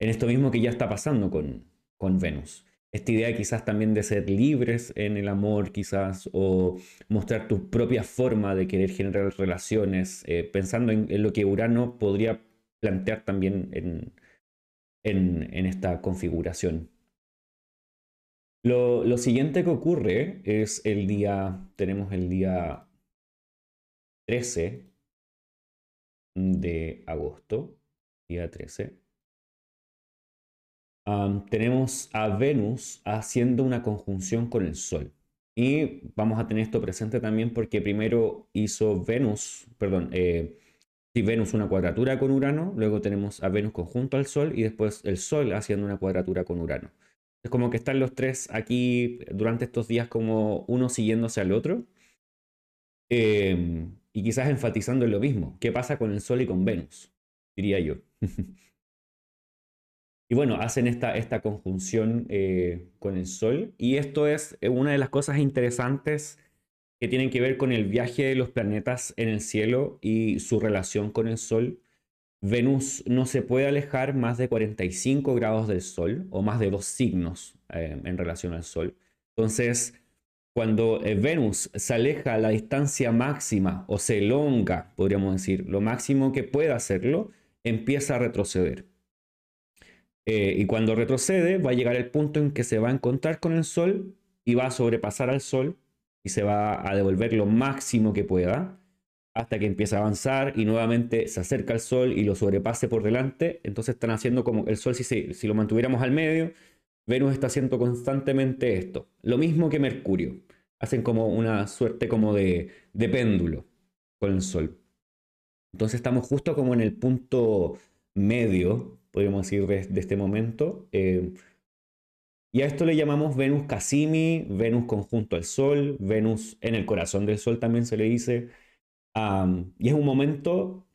esto mismo que ya está pasando con, con Venus. Esta idea quizás también de ser libres en el amor, quizás, o mostrar tu propia forma de querer generar relaciones, eh, pensando en, lo que Urano podría plantear también en, en, esta configuración. Lo, siguiente que ocurre es el día, tenemos el día 13 de agosto, día 13. Tenemos a Venus haciendo una conjunción con el Sol. Y vamos a tener esto presente también porque primero hizo Venus, perdón, eh, Venus una cuadratura con Urano, luego tenemos a Venus conjunto al Sol y después el Sol haciendo una cuadratura con Urano. Es como que están los tres aquí durante estos días como uno siguiéndose al otro. Em, y quizás enfatizando en lo mismo. ¿Qué pasa con el Sol y con Venus? Diría yo. y bueno, hacen esta, esta conjunción eh, con el Sol. Y esto es una de las cosas interesantes que tienen que ver con el viaje de los planetas en el cielo y su relación con el Sol. Venus no se puede alejar más de 45 grados del Sol o más de dos signos eh, en relación al Sol. Entonces, cuando eh, Venus se aleja a la distancia máxima o se elonga, podríamos decir, lo máximo que pueda hacerlo, empieza a retroceder. Eh, y cuando retrocede, va a llegar el punto en que se va a encontrar con el Sol y va a sobrepasar al Sol y se va a devolver lo máximo que pueda hasta que empieza a avanzar y nuevamente se acerca al Sol y lo sobrepase por delante. Entonces están haciendo como el Sol, si, si lo mantuviéramos al medio, Venus está haciendo constantemente esto. Lo mismo que Mercurio. Hacen como una suerte como de, de péndulo con el Sol. Entonces estamos justo como en el punto medio, podríamos decir, de, este momento. Eh, y a esto le llamamos Venus Cassimi, Venus conjunto al Sol, Venus en el corazón del Sol también se le dice. y es un momento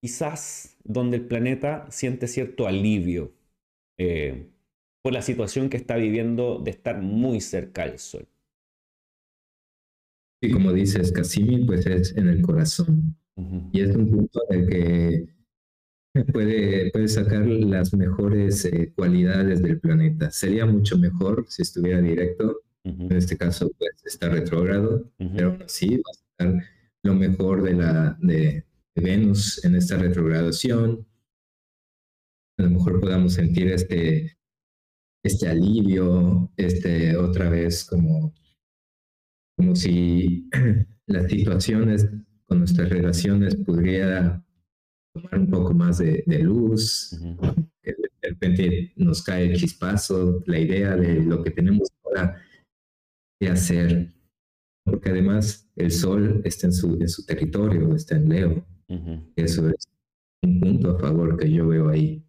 quizás donde el planeta siente cierto alivio eh, por la situación que está viviendo de estar muy cerca del Sol. Y como dices, Cassimi, pues es en el corazón. Y es un punto en el que puede, puede sacar las mejores eh, cualidades del planeta. Sería mucho mejor si estuviera directo. En este caso, pues está retrógrado, pero aún así va a sacar lo mejor de, la, de, Venus en esta retrogradación. A lo mejor podamos sentir este, este alivio, este otra vez como, como si las situaciones con nuestras relaciones pudiera tomar un poco más de, luz, de repente nos cae el chispazo, la idea de lo que tenemos ahora que hacer, porque además el sol está en su, en su territorio, está en Leo. Eso es un punto a favor que yo veo ahí.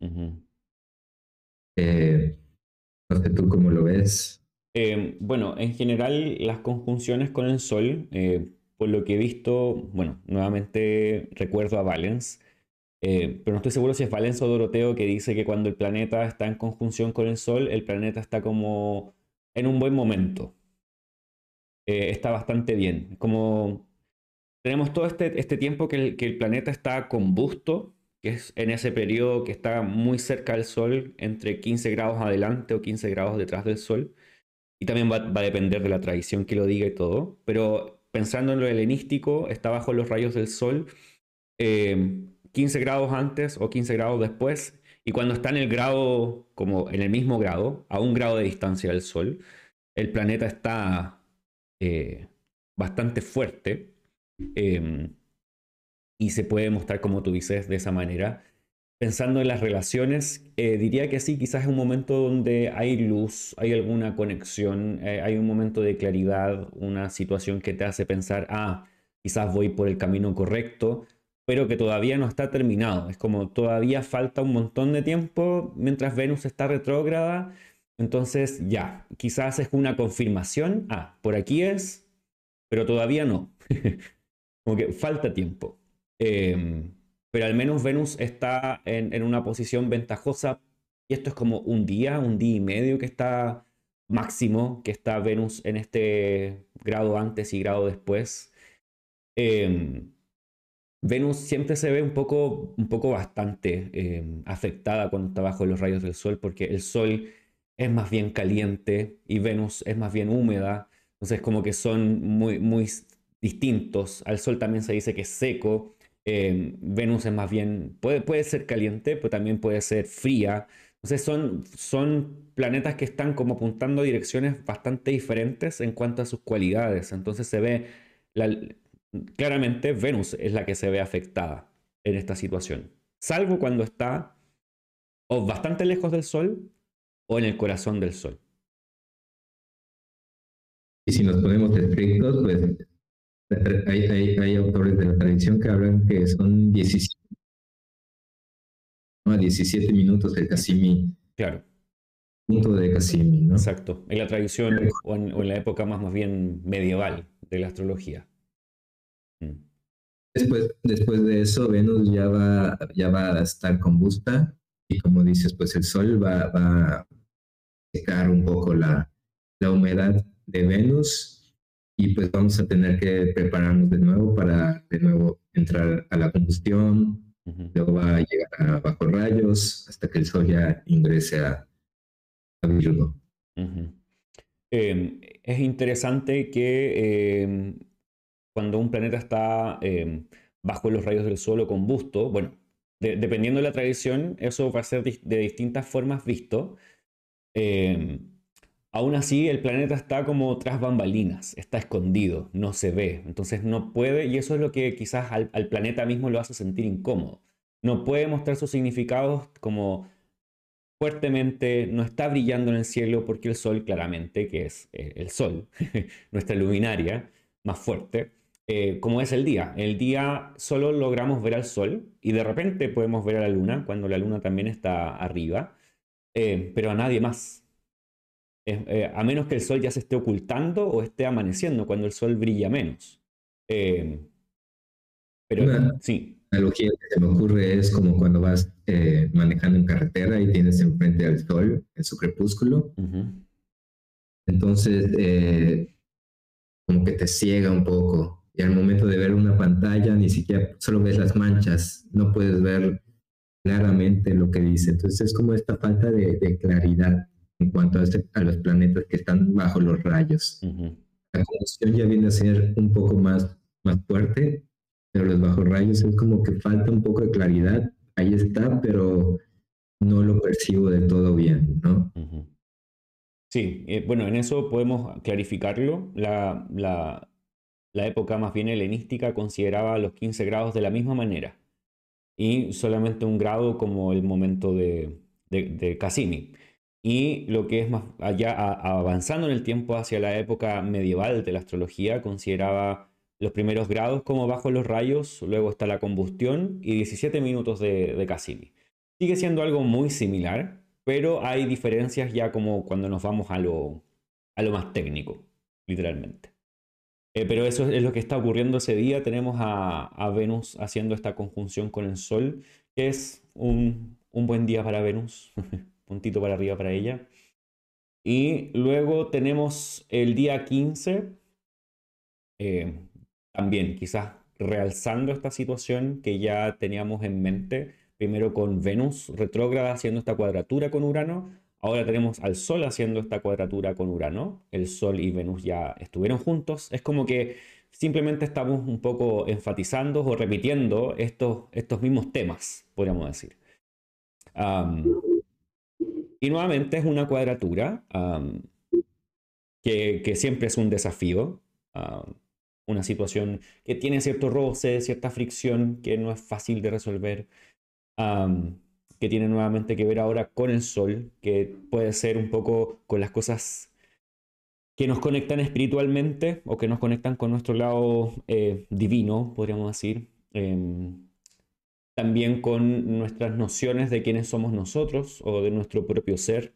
Eh, no sé tú cómo lo ves. Eh, bueno, en general las conjunciones con el Sol, eh, por lo que he visto, bueno, nuevamente recuerdo a Valens, eh, pero no estoy seguro si es Valens o Doroteo que dice que cuando el planeta está en conjunción con el Sol, el planeta está como en un buen momento. está bastante bien. Como tenemos todo este, este tiempo que el, que el planeta está combusto, que es en ese periodo que está muy cerca del Sol, entre 15 grados adelante o 15 grados detrás del Sol. Y también va, a depender de la tradición que lo diga y todo. Pero pensando en lo helenístico, está bajo los rayos del Sol 15 eh, grados antes o 15 grados después. Y cuando está en el grado, como en el mismo grado, a un grado de distancia del Sol, el planeta está eh, bastante fuerte. Eh, y se puede mostrar como tú dices de esa manera. Pensando en las relaciones, eh, diría que sí, quizás es un momento donde hay luz, hay alguna conexión, eh, hay un momento de claridad, una situación que te hace pensar, ah, quizás voy por el camino correcto, pero que todavía no está terminado. Es como todavía falta un montón de tiempo mientras Venus está retrógrada. Entonces ya, quizás es una confirmación, ah, por aquí es, pero todavía no. como que falta tiempo. Em, pero al menos Venus está en, una posición ventajosa y esto es como un día, un día y medio que está máximo, que está Venus en este grado antes y grado después. Em, Venus siempre se ve un poco, un poco bastante em, afectada cuando está bajo los rayos del Sol, porque el Sol es más bien caliente y Venus es más bien húmeda. Entonces como que son muy, muy distintos. Al Sol también se dice que es seco Em, Venus es más bien, puede, puede ser caliente, pero también puede ser fría. Entonces son, son planetas que están como apuntando a direcciones bastante diferentes en cuanto a sus cualidades. Entonces se ve, claramente Venus es la que se ve afectada en esta situación. Salvo cuando está o bastante lejos del Sol o en el corazón del Sol. Y si nos ponemos estrictos, pues hay, autores de la tradición que hablan que son 17, 17 minutos de Cassimi. Claro. Punto de Cassimi, ¿no? Exacto. En la tradición o en, la época más, más bien medieval de la astrología. Después, después de eso, Venus ya va, ya va a estar combusta y como dices, pues el Sol va, va a secar un poco la, la humedad de Venus y pues vamos a tener que prepararnos de nuevo para de nuevo entrar a la combustión, luego va a llegar a bajo rayos hasta que el sol ya ingrese a, Virgo. Em, es interesante que em, cuando un planeta está em, bajo los rayos del sol o combusto, bueno, dependiendo de la tradición, eso va a ser de distintas formas visto. Aún así, el planeta está como tras bambalinas, está escondido, no se ve, entonces no puede, y eso es lo que quizás al, planeta mismo lo hace sentir incómodo. No puede mostrar sus significados como fuertemente, no está brillando en el cielo porque el Sol claramente, que es eh, el Sol, nuestra luminaria más fuerte, eh, como es el día. El día solo logramos ver al Sol y de repente podemos ver a la Luna cuando la Luna también está arriba, eh, pero a nadie más eh, a menos que el sol ya se esté ocultando o esté amaneciendo, cuando el sol brilla menos. Eh, pero sí. La analogía que se me ocurre es como cuando vas manejando en carretera y tienes enfrente al sol en su crepúsculo. Entonces, como que te ciega un poco. Y al momento de ver una pantalla, ni siquiera solo ves las manchas, no puedes ver claramente lo que dice. Entonces, es como esta falta de claridad en cuanto a, este, a los planetas que están bajo los rayos. La combustión ya viene a ser un poco más, más fuerte, pero los bajo rayos es como que falta un poco de claridad. Ahí está, pero no lo percibo de todo bien, ¿no? Sí, eh, bueno, en eso podemos clarificarlo. La, la, la, época más bien helenística consideraba los 15 grados de la misma manera y solamente un grado como el momento de, de, Cassini. Y lo que es más allá, avanzando en el tiempo hacia la época medieval de la astrología, consideraba los primeros grados como bajo los rayos, luego está la combustión y 17 minutos de, de Cassini. Sigue siendo algo muy similar, pero hay diferencias ya como cuando nos vamos a lo, a lo más técnico, literalmente. Eh, pero eso es lo que está ocurriendo ese día. Tenemos a, Venus haciendo esta conjunción con el Sol, que es un, buen día para Venus, puntito para arriba para ella. Y luego tenemos el día 15, eh, también quizás realzando esta situación que ya teníamos en mente, primero con Venus retrógrada haciendo esta cuadratura con Urano, ahora tenemos al Sol haciendo esta cuadratura con Urano, el Sol y Venus ya estuvieron juntos, es como que simplemente estamos un poco enfatizando o repitiendo estos, estos mismos temas, podríamos decir. y nuevamente es una cuadratura que, siempre es un desafío una situación que tiene cierto roce, cierta fricción que no es fácil de resolver, que tiene nuevamente que ver ahora con el sol, que puede ser un poco con las cosas que nos conectan espiritualmente o que nos conectan con nuestro lado eh, divino, podríamos decir. Em, también con nuestras nociones de quiénes somos nosotros o de nuestro propio ser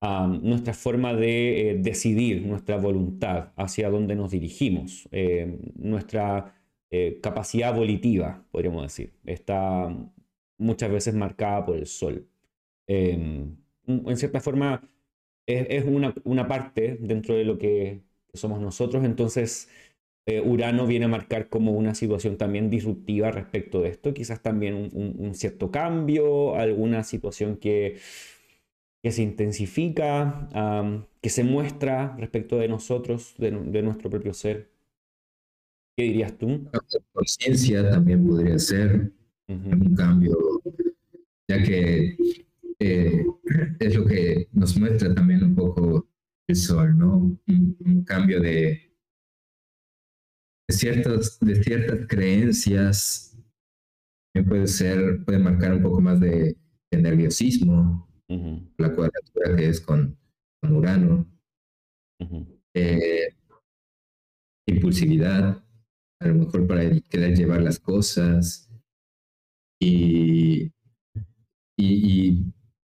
nuestra forma de eh, decidir, nuestra voluntad hacia dónde nos dirigimos, eh, nuestra eh, capacidad volitiva, podríamos decir, está muchas veces marcada por el sol. Em, en cierta forma, es, una, una, parte dentro de lo que somos nosotros, entonces Urano viene a marcar como una situación también disruptiva respecto de esto, quizás también un cierto cambio, alguna situación que que se intensifica, que se muestra respecto de nosotros, de, nuestro propio ser. ¿Qué dirías tú? Conciencia también podría ser un cambio, ya que eh, es lo que nos muestra también un poco el sol, ¿no? Un, cambio de, de, ciertas, de ciertas creencias, que puede ser, puede marcar un poco más de nerviosismo, la cuadratura que es con, Urano, eh, impulsividad, a lo mejor para querer llevar las cosas y,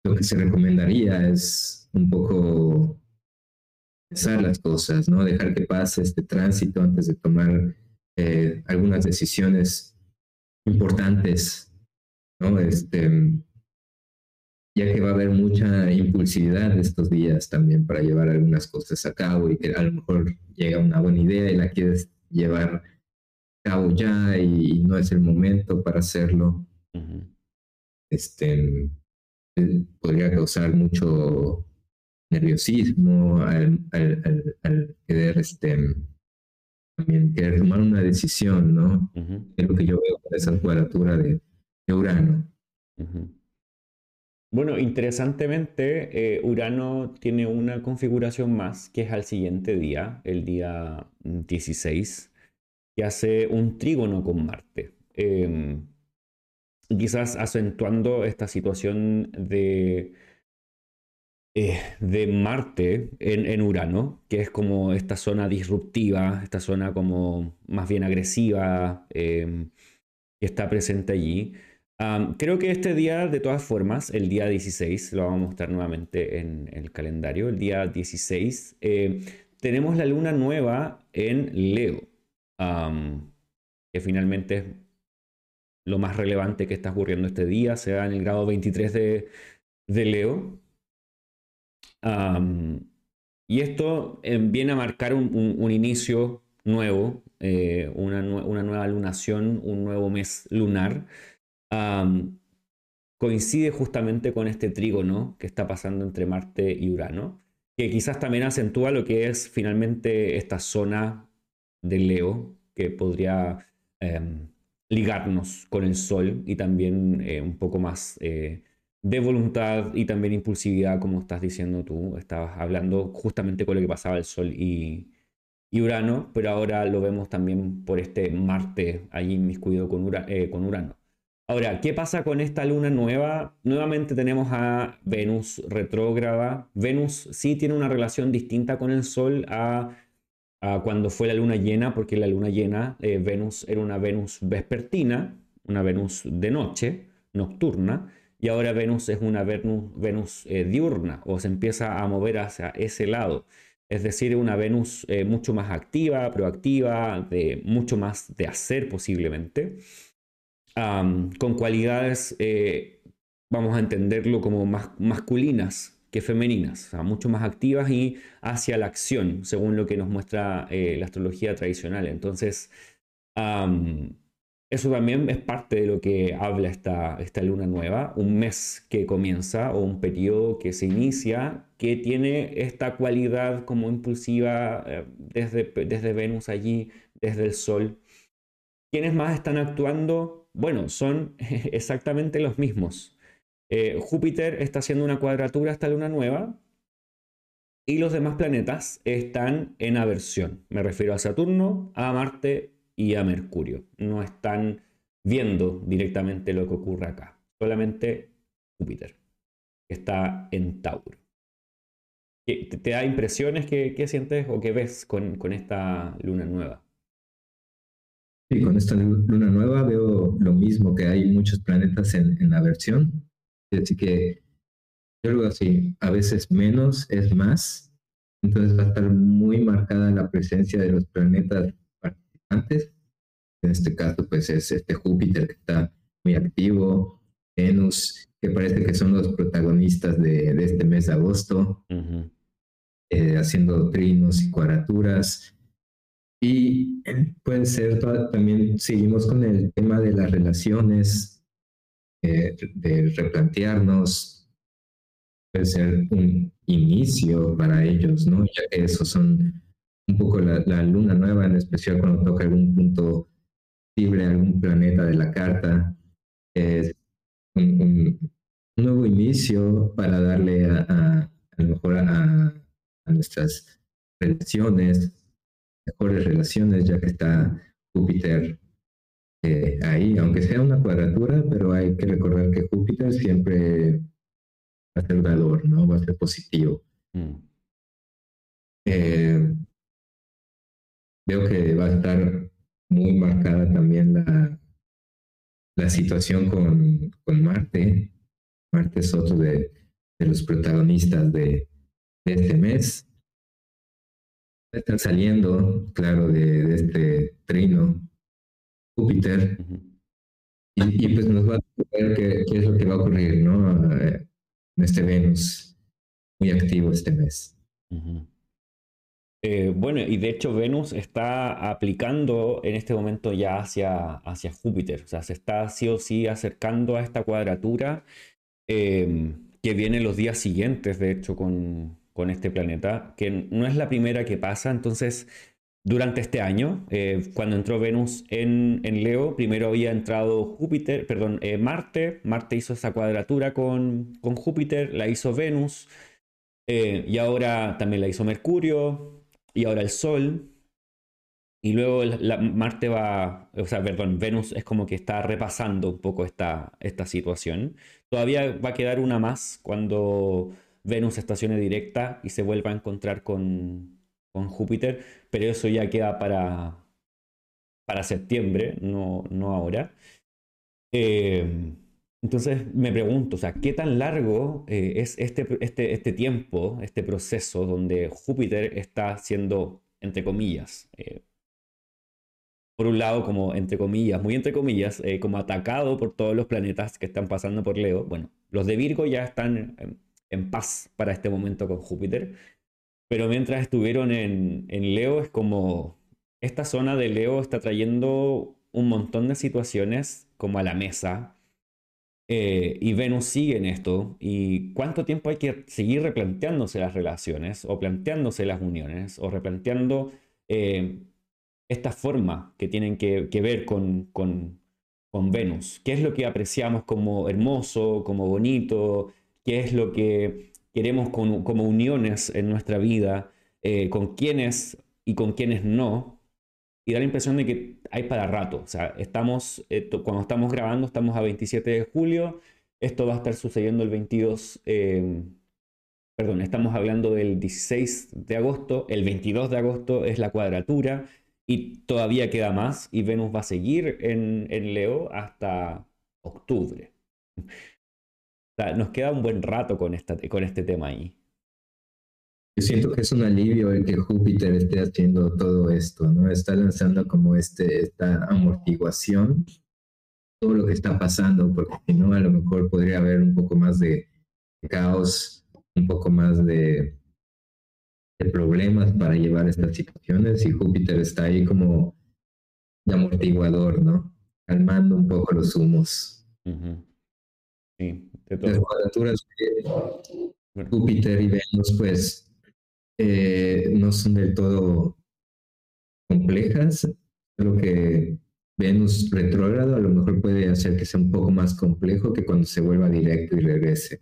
lo que se recomendaría es un poco pensar las cosas, ¿no? Dejar que pase este tránsito antes de tomar eh, algunas decisiones importantes, ¿no? Este, ya que va a haber mucha impulsividad estos días también para llevar algunas cosas a cabo y que a lo mejor llega una buena idea y la quieres llevar a cabo ya y, no es el momento para hacerlo. Este eh, podría causar mucho nerviosismo al, querer este también querer tomar una decisión, ¿no? Es lo que yo veo con esa cuadratura de, Urano. Bueno, interesantemente, eh, Urano tiene una configuración más que es al siguiente día, el día 16, que hace un trígono con Marte. Em, quizás acentuando esta situación de, eh, de Marte en, en, Urano, que es como esta zona disruptiva, esta zona como más bien agresiva em, que está presente allí. Creo que este día, de todas formas, el día 16, lo vamos a mostrar nuevamente en, el calendario, el día 16, eh, tenemos la luna nueva en Leo, que finalmente es lo más relevante que está ocurriendo este día, se da en el grado 23 de, Leo. y esto eh, viene a marcar un, inicio nuevo, eh, una, una nueva lunación, un nuevo mes lunar coincide justamente con este trígono que está pasando entre Marte y Urano, que quizás también acentúa lo que es finalmente esta zona de Leo, que podría em, ligarnos con el Sol y también eh, un poco más eh, de voluntad y también impulsividad, como estás diciendo tú. Estabas hablando justamente con lo que pasaba el Sol y, Urano, pero ahora lo vemos también por este Marte allí inmiscuido con, eh, con Urano. Ahora, ¿qué pasa con esta luna nueva? Nuevamente tenemos a Venus retrógrada. Venus sí tiene una relación distinta con el Sol a, cuando fue la luna llena, porque la luna llena, eh, Venus era una Venus vespertina, una Venus de noche, nocturna, y ahora Venus es una Venus, Venus eh, diurna, o se empieza a mover hacia ese lado. es decir, una Venus eh, mucho más activa, proactiva, de mucho más de hacer posiblemente, con cualidades, vamos a entenderlo como más masculinas que femeninas, mucho más activas y hacia la acción, según lo que nos muestra eh, la astrología tradicional. Entonces, eso también es parte de lo que habla esta, esta luna nueva, un mes que comienza o un periodo que se inicia que tiene esta cualidad como impulsiva eh, desde, desde Venus allí, desde el Sol. ¿Quiénes más están actuando? Bueno, son exactamente los mismos. Eh, Júpiter está haciendo una cuadratura a esta luna nueva y los demás planetas están en aversión. Me refiero a Saturno, a Marte y a Mercurio. No están viendo directamente lo que ocurre acá. Solamente Júpiter, que está en Tauro. ¿Te, da impresiones? ¿Qué, sientes o qué ves con, con, esta luna nueva? Sí, con esta luna nueva veo lo mismo, que hay muchos planetas en, en aversión. Así que yo lo así, a veces menos es más. Entonces va a estar muy marcada la presencia de los planetas antes. En este caso, pues es este Júpiter que está muy activo, Venus, que parece que son los protagonistas de, este mes de agosto, eh, haciendo trinos y cuadraturas. Y puede ser, también seguimos con el tema de las relaciones, eh, de replantearnos, puede ser un inicio para ellos, ¿no? Ya que esos son un poco la, luna nueva, en especial cuando toca algún punto libre, algún planeta de la carta. Es un, nuevo inicio para darle a, a, mejor a, nuestras relaciones, mejores relaciones, ya que está Júpiter eh, ahí, aunque sea una cuadratura, pero hay que recordar que Júpiter siempre va a ser dador, ¿no? Va a ser positivo. Mm. Eh, veo que va a estar muy marcada también la, la situación con, con Marte. Marte es otro de, de los protagonistas de, de, este mes. Están saliendo, claro, de, de este trino Júpiter. y, y, pues nos va a ver qué, qué, es lo que va a ocurrir, ¿no? En este Venus muy activo este mes. Eh, bueno, y de hecho Venus está aplicando en este momento ya hacia, hacia Júpiter, o sea, se está sí o sí acercando a esta cuadratura em, que viene los días siguientes, de hecho, con, con, este planeta, que no es la primera que pasa, entonces, durante este año, eh, cuando entró Venus en, en, Leo, primero había entrado Júpiter, perdón, eh, Marte, Marte hizo esa cuadratura con, con Júpiter, la hizo Venus, y ahora también la hizo Mercurio, y ahora el Sol. Y luego Marte va, o sea, perdón, Venus es como que está repasando un poco esta, esta situación. Todavía va a quedar una más cuando Venus estacione directa y se vuelva a encontrar con, con Júpiter, pero eso ya queda para, para septiembre, no, no ahora. Eh, entonces me pregunto, o sea, ¿qué tan largo eh, es este, este, este tiempo, este proceso donde Júpiter está siendo, entre comillas, eh, por un lado, como entre comillas, muy entre comillas, como atacado por todos los planetas que están pasando por Leo? Bueno, los de Virgo ya están en paz para este momento con Júpiter, pero mientras estuvieron en, en Leo es como, esta zona de Leo está trayendo un montón de situaciones como a la mesa eh, y Venus sigue en esto. ¿Y cuánto tiempo hay que seguir replanteándose las relaciones o planteándose las uniones o replanteando eh, esta forma que tienen que, ver con, con, con, Venus? ¿Qué es lo que apreciamos como hermoso, como bonito? ¿Qué es lo que queremos como uniones en nuestra vida? Eh, ¿Con quiénes y con quiénes no? y da la impresión de que hay para rato. O sea, estamos, cuando estamos grabando, estamos a 27 de julio, esto va a estar sucediendo el 22, eh, perdón, estamos hablando del 16 de agosto, el 22 de agosto es la cuadratura y todavía queda más y Venus va a seguir en, en Leo hasta octubre. O sea, nos queda un buen rato con, esta, con este tema ahí. Yo siento que es un alivio el que Júpiter esté haciendo todo esto, ¿no? Está lanzando como este, esta amortiguación, todo lo que está pasando, porque si no, a lo mejor podría haber un poco más de caos, un poco más de, de problemas para llevar estas situaciones y Júpiter está ahí como de amortiguador, ¿no? Calmando un poco los humos. Sí, de Las cuadraturas de Júpiter y Venus, pues, eh, no son del todo complejas, lo que Venus retrógrado a lo mejor puede hacer que sea un poco más complejo que cuando se vuelva directo y regrese.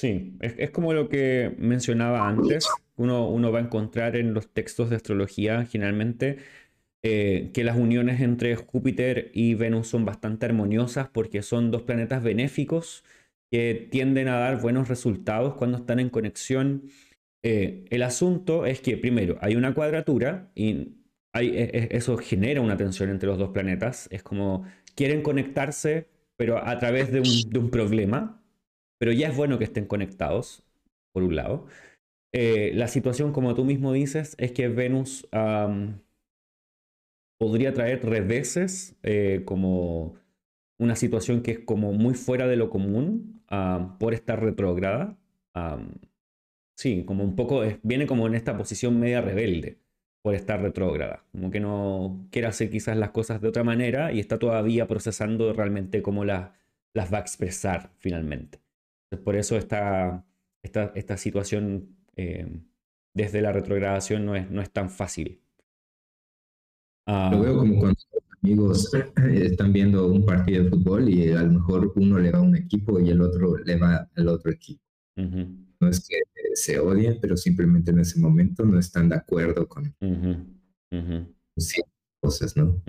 Sí, es, como lo que mencionaba antes. Uno, uno, va a encontrar en los textos de astrología generalmente eh, que las uniones entre Júpiter y Venus son bastante armoniosas porque son dos planetas benéficos que tienden a dar buenos resultados cuando están en conexión. Eh, el asunto es que, primero, hay una cuadratura y e, e, eso genera una tensión entre los dos planetas. Es como quieren conectarse, pero a través de un, de un problema. Pero ya es bueno que estén conectados, por un lado. Eh, la situación, como tú mismo dices, es que Venus podría traer reveses eh, como una situación que es como muy fuera de lo común por estar retrógrada. sí, como un poco, viene como en esta posición media rebelde por estar retrógrada, como que no quiere hacer quizás las cosas de otra manera y está todavía procesando realmente cómo las va a expresar finalmente. por eso esta, situación eh, desde la retrogradación es, no es tan fácil. Lo veo como cuando amigos están viendo un partido de fútbol y a lo mejor uno le va a un equipo y el otro le va al otro equipo. No es que se odien, pero simplemente en ese momento no están de acuerdo con ciertas cosas, ¿no?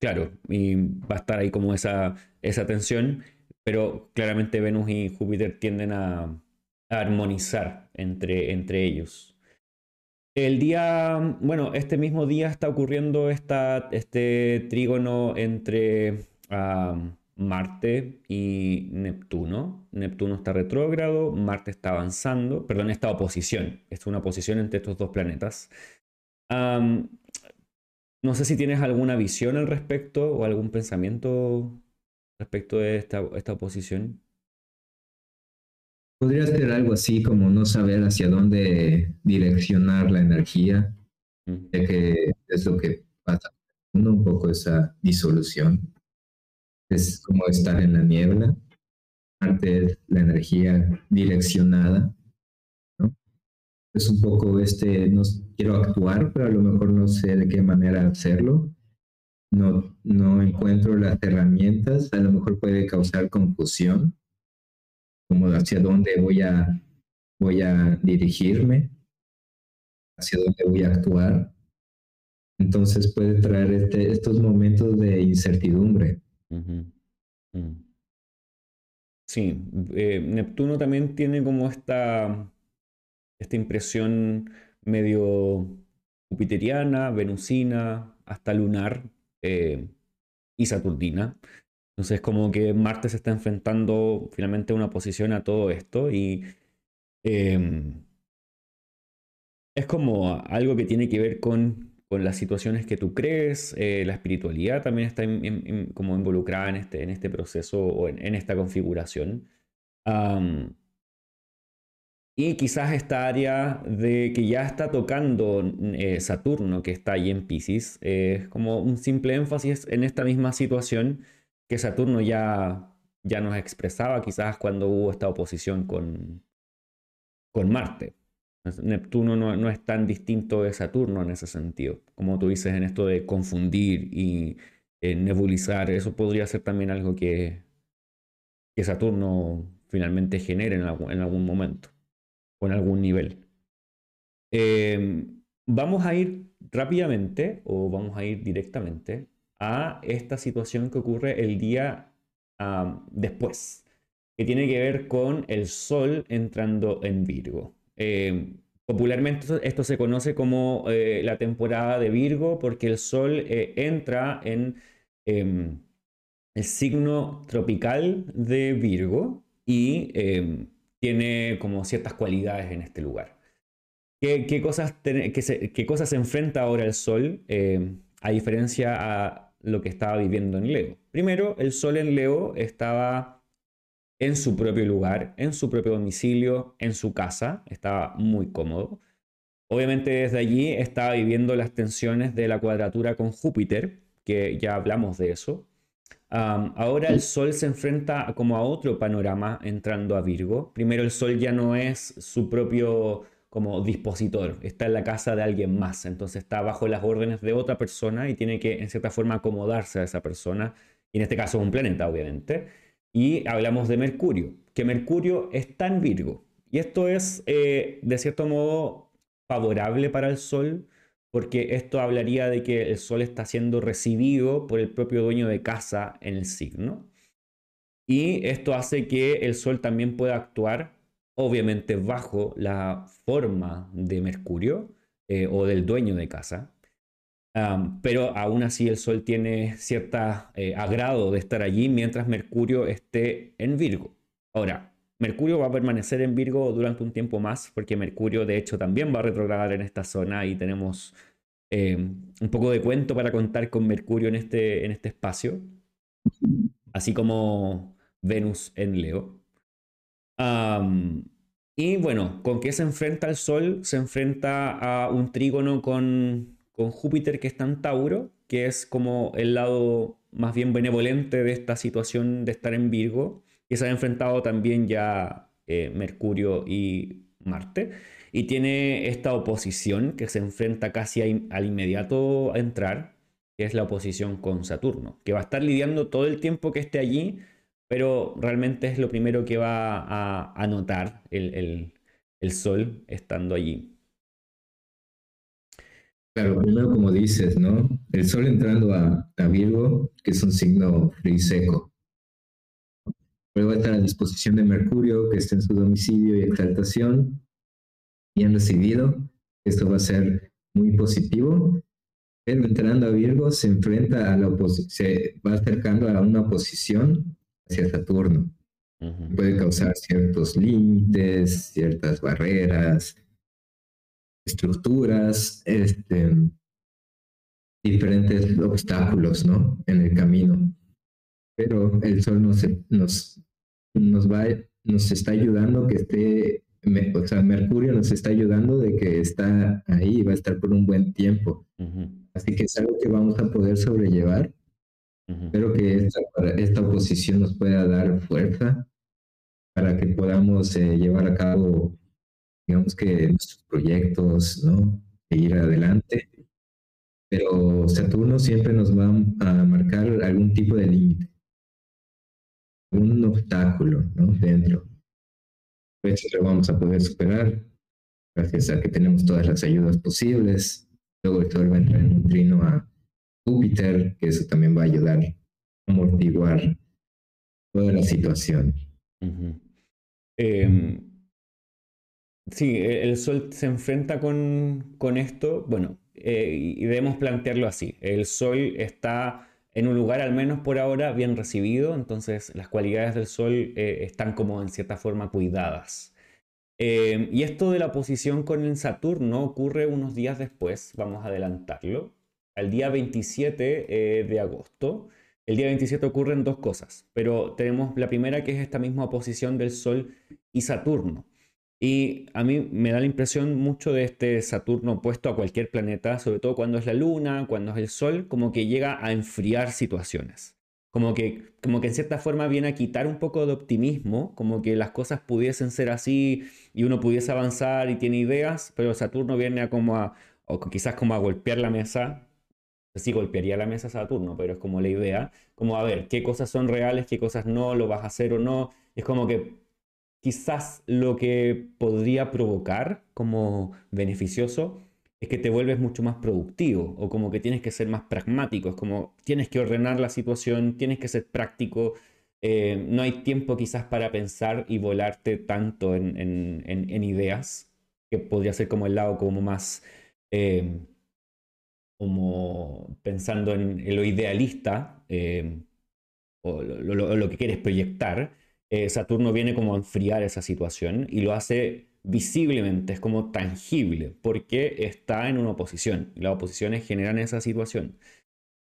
Claro, y va a estar ahí como esa, esa tensión, pero claramente Venus y Júpiter tienden a, a armonizar entre, entre ellos. El día, bueno, este mismo día está ocurriendo esta, este trígono entre Marte y Neptuno. Neptuno está retrógrado, Marte está avanzando, perdón, esta oposición. Es una oposición entre estos dos planetas. no sé si tienes alguna visión al respecto o algún pensamiento respecto de esta, esta oposición. Podría ser algo así como no saber hacia dónde direccionar la energía, ya que es lo que pasa, un poco esa disolución. Es como estar en la niebla, antes la energía direccionada, ¿no? Es un poco este, no quiero actuar, pero a lo mejor no sé de qué manera hacerlo. No, no encuentro las herramientas, a lo mejor puede causar confusión como hacia dónde voy a, voy a dirigirme, hacia dónde voy a actuar. Entonces puede traer este, estos momentos de incertidumbre. Mm. Sí, eh, Neptuno también tiene como esta, esta impresión medio jupiteriana, venusina, hasta lunar eh, y saturnina. Entonces, como que Marte se está enfrentando finalmente a una posición a todo esto y em, es como algo que tiene que ver con, con las situaciones que tú crees, eh, la espiritualidad también está como involucrada en este, en este proceso o en, esta configuración. y quizás esta área de que ya está tocando eh, Saturno, que está ahí en Pisces, es como un simple énfasis en esta misma situación que Saturno ya, ya nos expresaba quizás cuando hubo esta oposición con, con Marte. Neptuno no, es tan distinto de Saturno en ese sentido, como tú dices en esto de confundir y eh, nebulizar, eso podría ser también algo que, que Saturno finalmente genere en algún, en algún momento o en algún nivel. Em, vamos a ir rápidamente o vamos a ir directamente a esta situación que ocurre el día después, que tiene que ver con el Sol entrando en Virgo. Eh, popularmente esto se conoce como eh, la temporada de Virgo porque el Sol eh, entra en em, el signo tropical de Virgo y em, tiene como ciertas cualidades en este lugar. ¿Qué, cosas, qué, cosas se enfrenta ahora el Sol a diferencia a lo que estaba viviendo en Leo? Primero, el Sol en Leo estaba en su propio lugar, en su propio domicilio, en su casa, estaba muy cómodo. Obviamente desde allí estaba viviendo las tensiones de la cuadratura con Júpiter, que ya hablamos de eso. ahora el Sol se enfrenta como a otro panorama entrando a Virgo. Primero el Sol ya no es su propio como dispositor, está en la casa de alguien más, entonces está bajo las órdenes de otra persona y tiene que en cierta forma acomodarse a esa persona, y en este caso es un planeta obviamente. Y hablamos de Mercurio, que Mercurio está en Virgo, y esto es eh, de cierto modo favorable para el Sol, porque esto hablaría de que el Sol está siendo recibido por el propio dueño de casa en el signo. Y esto hace que el Sol también pueda actuar obviamente bajo la forma de Mercurio eh, o del dueño de casa. pero aún así el Sol tiene cierto eh, agrado de estar allí mientras Mercurio esté en Virgo. Ahora, Mercurio va a permanecer en Virgo durante un tiempo más porque Mercurio de hecho también va a retrogradar en esta zona y tenemos eh, un poco de cuento para contar con Mercurio en este, en este espacio, así como Venus en Leo y bueno, ¿con qué se enfrenta el Sol? Se enfrenta a un trígono con, con Júpiter que está en Tauro, que es como el lado más bien benevolente de esta situación de estar en Virgo, y se ha enfrentado también ya eh, Mercurio y Marte, y tiene esta oposición que se enfrenta casi al inmediato a entrar, que es la oposición con Saturno, que va a estar lidiando todo el tiempo que esté allí pero realmente es lo primero que va a, notar el, Sol estando allí. Claro, primero como dices, ¿no? El Sol entrando a, Virgo, que es un signo frío y seco. Luego está a disposición de Mercurio, que está en su domicilio y exaltación, bien recibido. Esto va a ser muy positivo, pero entrando a Virgo se enfrenta a la oposición, se va acercando a una oposición hacia Saturno. Puede causar ciertos límites, ciertas barreras, estructuras, este, diferentes obstáculos ¿no? en el camino. Pero el Sol nos, nos, nos, va, nos está ayudando que esté, o sea, Mercurio nos está ayudando de que está ahí va a estar por un buen tiempo. Así que es algo que vamos a poder sobrellevar Espero que esta, oposición nos pueda dar fuerza para que podamos eh, llevar a cabo, digamos que nuestros proyectos, ¿no? E ir adelante. Pero Saturno siempre nos va a marcar algún tipo de límite, un obstáculo, ¿no? Dentro. Pues lo vamos a poder superar gracias a que tenemos todas las ayudas posibles. Luego el Sol va a entrar en un trino a Júpiter, que eso también va a ayudar a amortiguar toda la situación. Em, sí, e, el Sol se enfrenta con, con esto, bueno, eh, y debemos plantearlo así. El Sol está en un lugar, al menos por ahora, bien recibido, entonces las cualidades del Sol eh, están como en cierta forma cuidadas. Em, y esto de la posición con el Saturno ocurre unos días después, vamos a adelantarlo al día 27 eh, de agosto. El día 27 ocurren dos cosas, pero tenemos la primera que es esta misma oposición del Sol y Saturno. Y a mí me da la impresión mucho de este Saturno opuesto a cualquier planeta, sobre todo cuando es la Luna, cuando es el Sol, como que llega a enfriar situaciones. Como que, como que en cierta forma viene a quitar un poco de optimismo, como que las cosas pudiesen ser así y uno pudiese avanzar y tiene ideas, pero Saturno viene a como a, o quizás como a golpear la mesa sí golpearía la mesa Saturno, pero es como la idea, como a ver, qué cosas son reales, qué cosas no, lo vas a hacer o no. Es como que quizás lo que podría provocar como beneficioso es que te vuelves mucho más productivo o como que tienes que ser más pragmático, es como tienes que ordenar la situación, tienes que ser práctico, eh, no hay tiempo quizás para pensar y volarte tanto en, ideas, que podría ser como el lado como más... Eh, como pensando en, lo idealista eh, o lo, que quieres proyectar, eh, Saturno viene como a enfriar esa situación y lo hace visiblemente, es como tangible, porque está en una oposición. Y las oposiciones generan esa situación.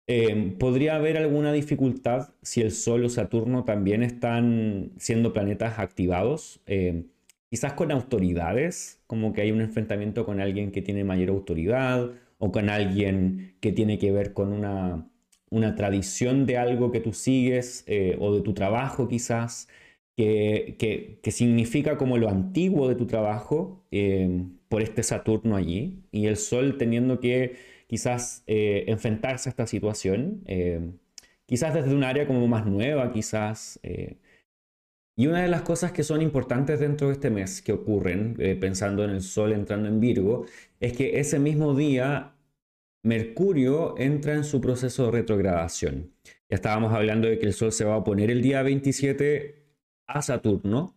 Em, ¿Podría haber alguna dificultad si el Sol o Saturno también están siendo planetas activados? Em, quizás con autoridades, como que hay un enfrentamiento con alguien que tiene mayor autoridad o con alguien que tiene que ver con una, una tradición de algo que tú sigues eh, o de tu trabajo quizás, que, que, significa como lo antiguo de tu trabajo em, por este Saturno allí y el Sol teniendo que quizás eh, enfrentarse a esta situación, eh, quizás desde un área como más nueva, quizás. Eh. Y una de las cosas que son importantes dentro de este mes que ocurren, pensando en el Sol entrando en Virgo, es que ese mismo día Mercurio entra en su proceso de retrogradación. Ya estábamos hablando de que el Sol se va a oponer el día 27 a Saturno,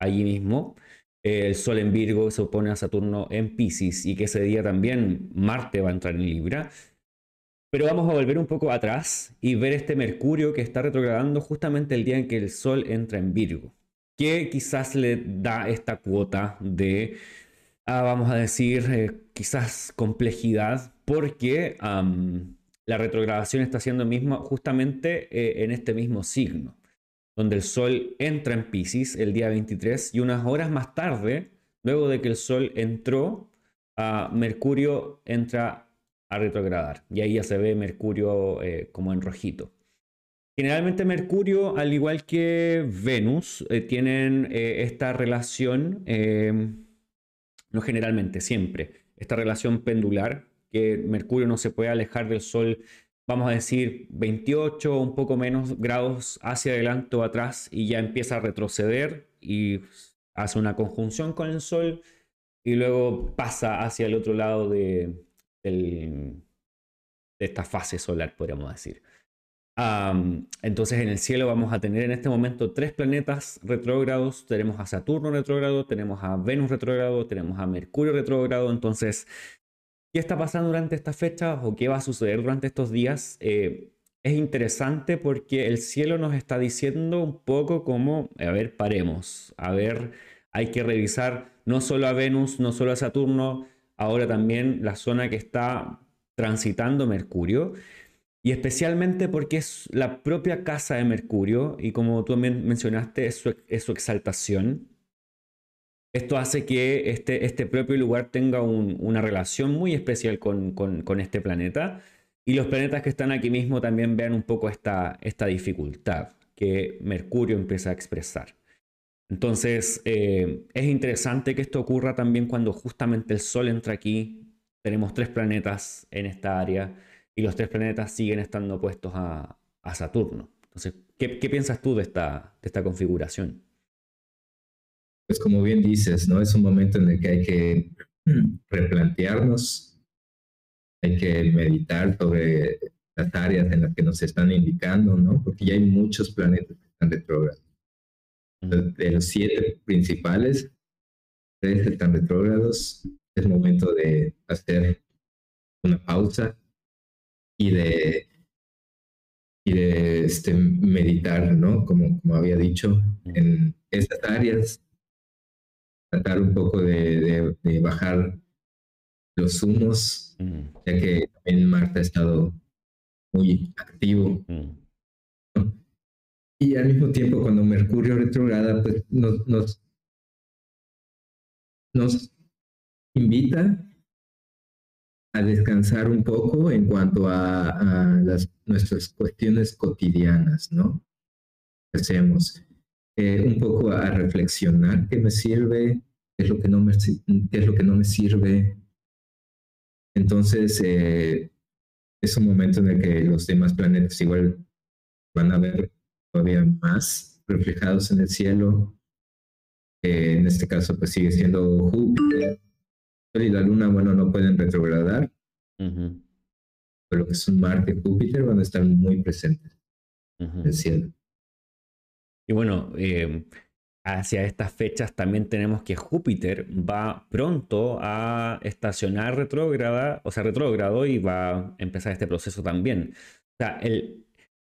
allí mismo, el Sol en Virgo se opone a Saturno en Pisces y que ese día también Marte va a entrar en Libra. Pero vamos a volver un poco atrás y ver este Mercurio que está retrogradando justamente el día en que el Sol entra en Virgo, que quizás le da esta cuota de, ah, vamos a decir, eh, quizás complejidad, porque la retrogradación está siendo misma justamente eh, en este mismo signo donde el Sol entra en Pisces el día 23 y unas horas más tarde, luego de que el Sol entró, a Mercurio entra a retrogradar. Y ahí ya se ve Mercurio eh, como en rojito. Generalmente Mercurio, al igual que Venus, eh, tienen eh, esta relación, no generalmente, siempre, esta relación pendular, que Mercurio no se puede alejar del Sol vamos a decir, 28 o un poco menos grados hacia adelante o atrás y ya empieza a retroceder y hace una conjunción con el Sol y luego pasa hacia el otro lado de, esta fase solar, podríamos decir. entonces en el cielo vamos a tener en este momento tres planetas retrógrados. Tenemos a Saturno retrógrado, tenemos a Venus retrógrado, tenemos a Mercurio retrógrado. Entonces qué está pasando durante estas fechas o qué va a suceder durante estos días, eh, es interesante porque el cielo nos está diciendo un poco como, a ver, paremos, a ver, hay que revisar no solo a Venus, no solo a Saturno, ahora también la zona que está transitando Mercurio. Y especialmente porque es la propia casa de Mercurio y como tú mencionaste, es su exaltación. Esto hace que este, este propio lugar tenga una relación muy especial con, este planeta y los planetas que están aquí mismo también vean un poco esta, esta dificultad que Mercurio empieza a expresar. Entonces, eh, es interesante que esto ocurra también cuando justamente el Sol entra aquí. Tenemos tres planetas en esta área y los tres planetas siguen estando opuestos a, Saturno. Entonces, ¿qué, piensas tú de esta, de esta configuración? pues como bien dices, ¿no? Es un momento en el que hay que replantearnos, hay que meditar sobre las áreas en las que nos están indicando, ¿no? Porque ya hay muchos planetas que están retrógrados. De los siete principales, tres están retrógrados. Es momento de hacer una pausa y de, y de este, meditar, ¿no? Como, como había dicho, en estas áreas tratar un poco de, bajar los humos, mm. ya que también Marta ha estado muy activo. Mm. Y al mismo tiempo, cuando Mercurio retrograda, pues nos, nos, nos invita a descansar un poco en cuanto a, a las, nuestras cuestiones cotidianas, ¿no? hacemos. Eh, un poco a reflexionar qué me sirve, qué es lo que no me, qué es lo que no me sirve. Entonces, eh, es un momento en el que los demás planetas igual van a ver todavía más reflejados en el cielo. en este caso, pues sigue siendo Júpiter. y la Luna, bueno, no pueden retrogradar. Pero lo que son Marte y Júpiter van a estar muy presentes en el cielo. Y bueno, eh, hacia estas fechas también tenemos que Júpiter va pronto a estacionar retrógrada, o sea, retrógrado y va a empezar este proceso también. O sea, el,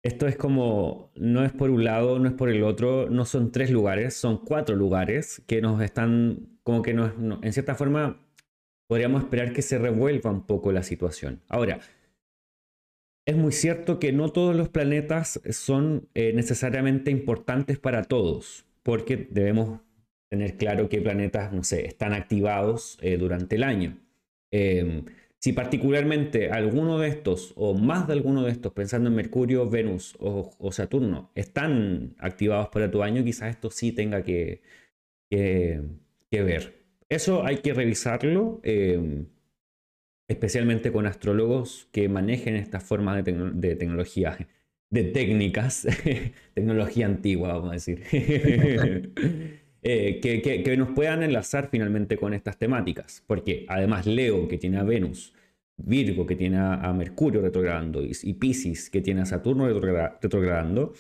esto es como, no es por un lado, no es por el otro, no son tres lugares, son cuatro lugares que nos están, como que nos, en cierta forma, podríamos esperar que se revuelva un poco la situación. Ahora, es muy cierto que no todos los planetas son eh, necesariamente importantes para todos, porque debemos tener claro qué planetas, no sé, están activados eh, durante el año. Em, si particularmente alguno de estos, o más de alguno de estos, pensando en Mercurio, Venus o, Saturno, están activados para tu año, quizás esto sí tenga que, ver. Eso hay que revisarlo, em, especialmente con astrólogos que manejen estas formas de, tecnología, de técnicas, tecnología antigua, vamos a decir. Eh, que, nos puedan enlazar finalmente con estas temáticas. Porque además Leo, que tiene a Venus, Virgo, que tiene a, Mercurio retrogradando, y, y, Pisces, que tiene a Saturno retrogradando,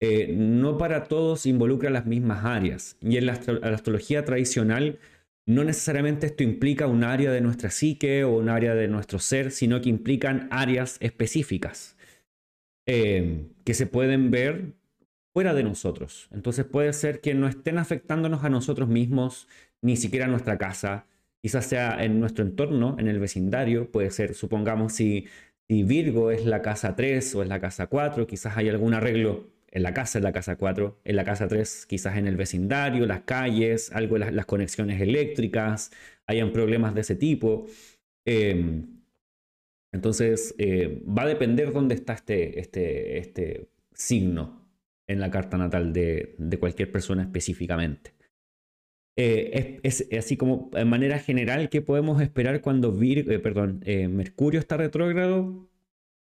eh, no para todos involucra las mismas áreas. Y en la, astrología tradicional, no necesariamente esto implica un área de nuestra psique o un área de nuestro ser, sino que implican áreas específicas eh, que se pueden ver fuera de nosotros. Entonces puede ser que no estén afectándonos a nosotros mismos, ni siquiera a nuestra casa, quizás sea en nuestro entorno, en el vecindario, puede ser, supongamos, si, si Virgo es la casa 3 o es la casa 4, quizás hay algún arreglo en la casa, en la casa 4, en la casa 3, quizás en el vecindario, las calles, algo las, las conexiones eléctricas, hayan problemas de ese tipo. Em, entonces, eh, va a depender dónde está este, este, este signo en la carta natal de, cualquier persona específicamente. Eh, es, así como en manera general que podemos esperar cuando Vir, eh, perdón, eh, Mercurio está retrógrado,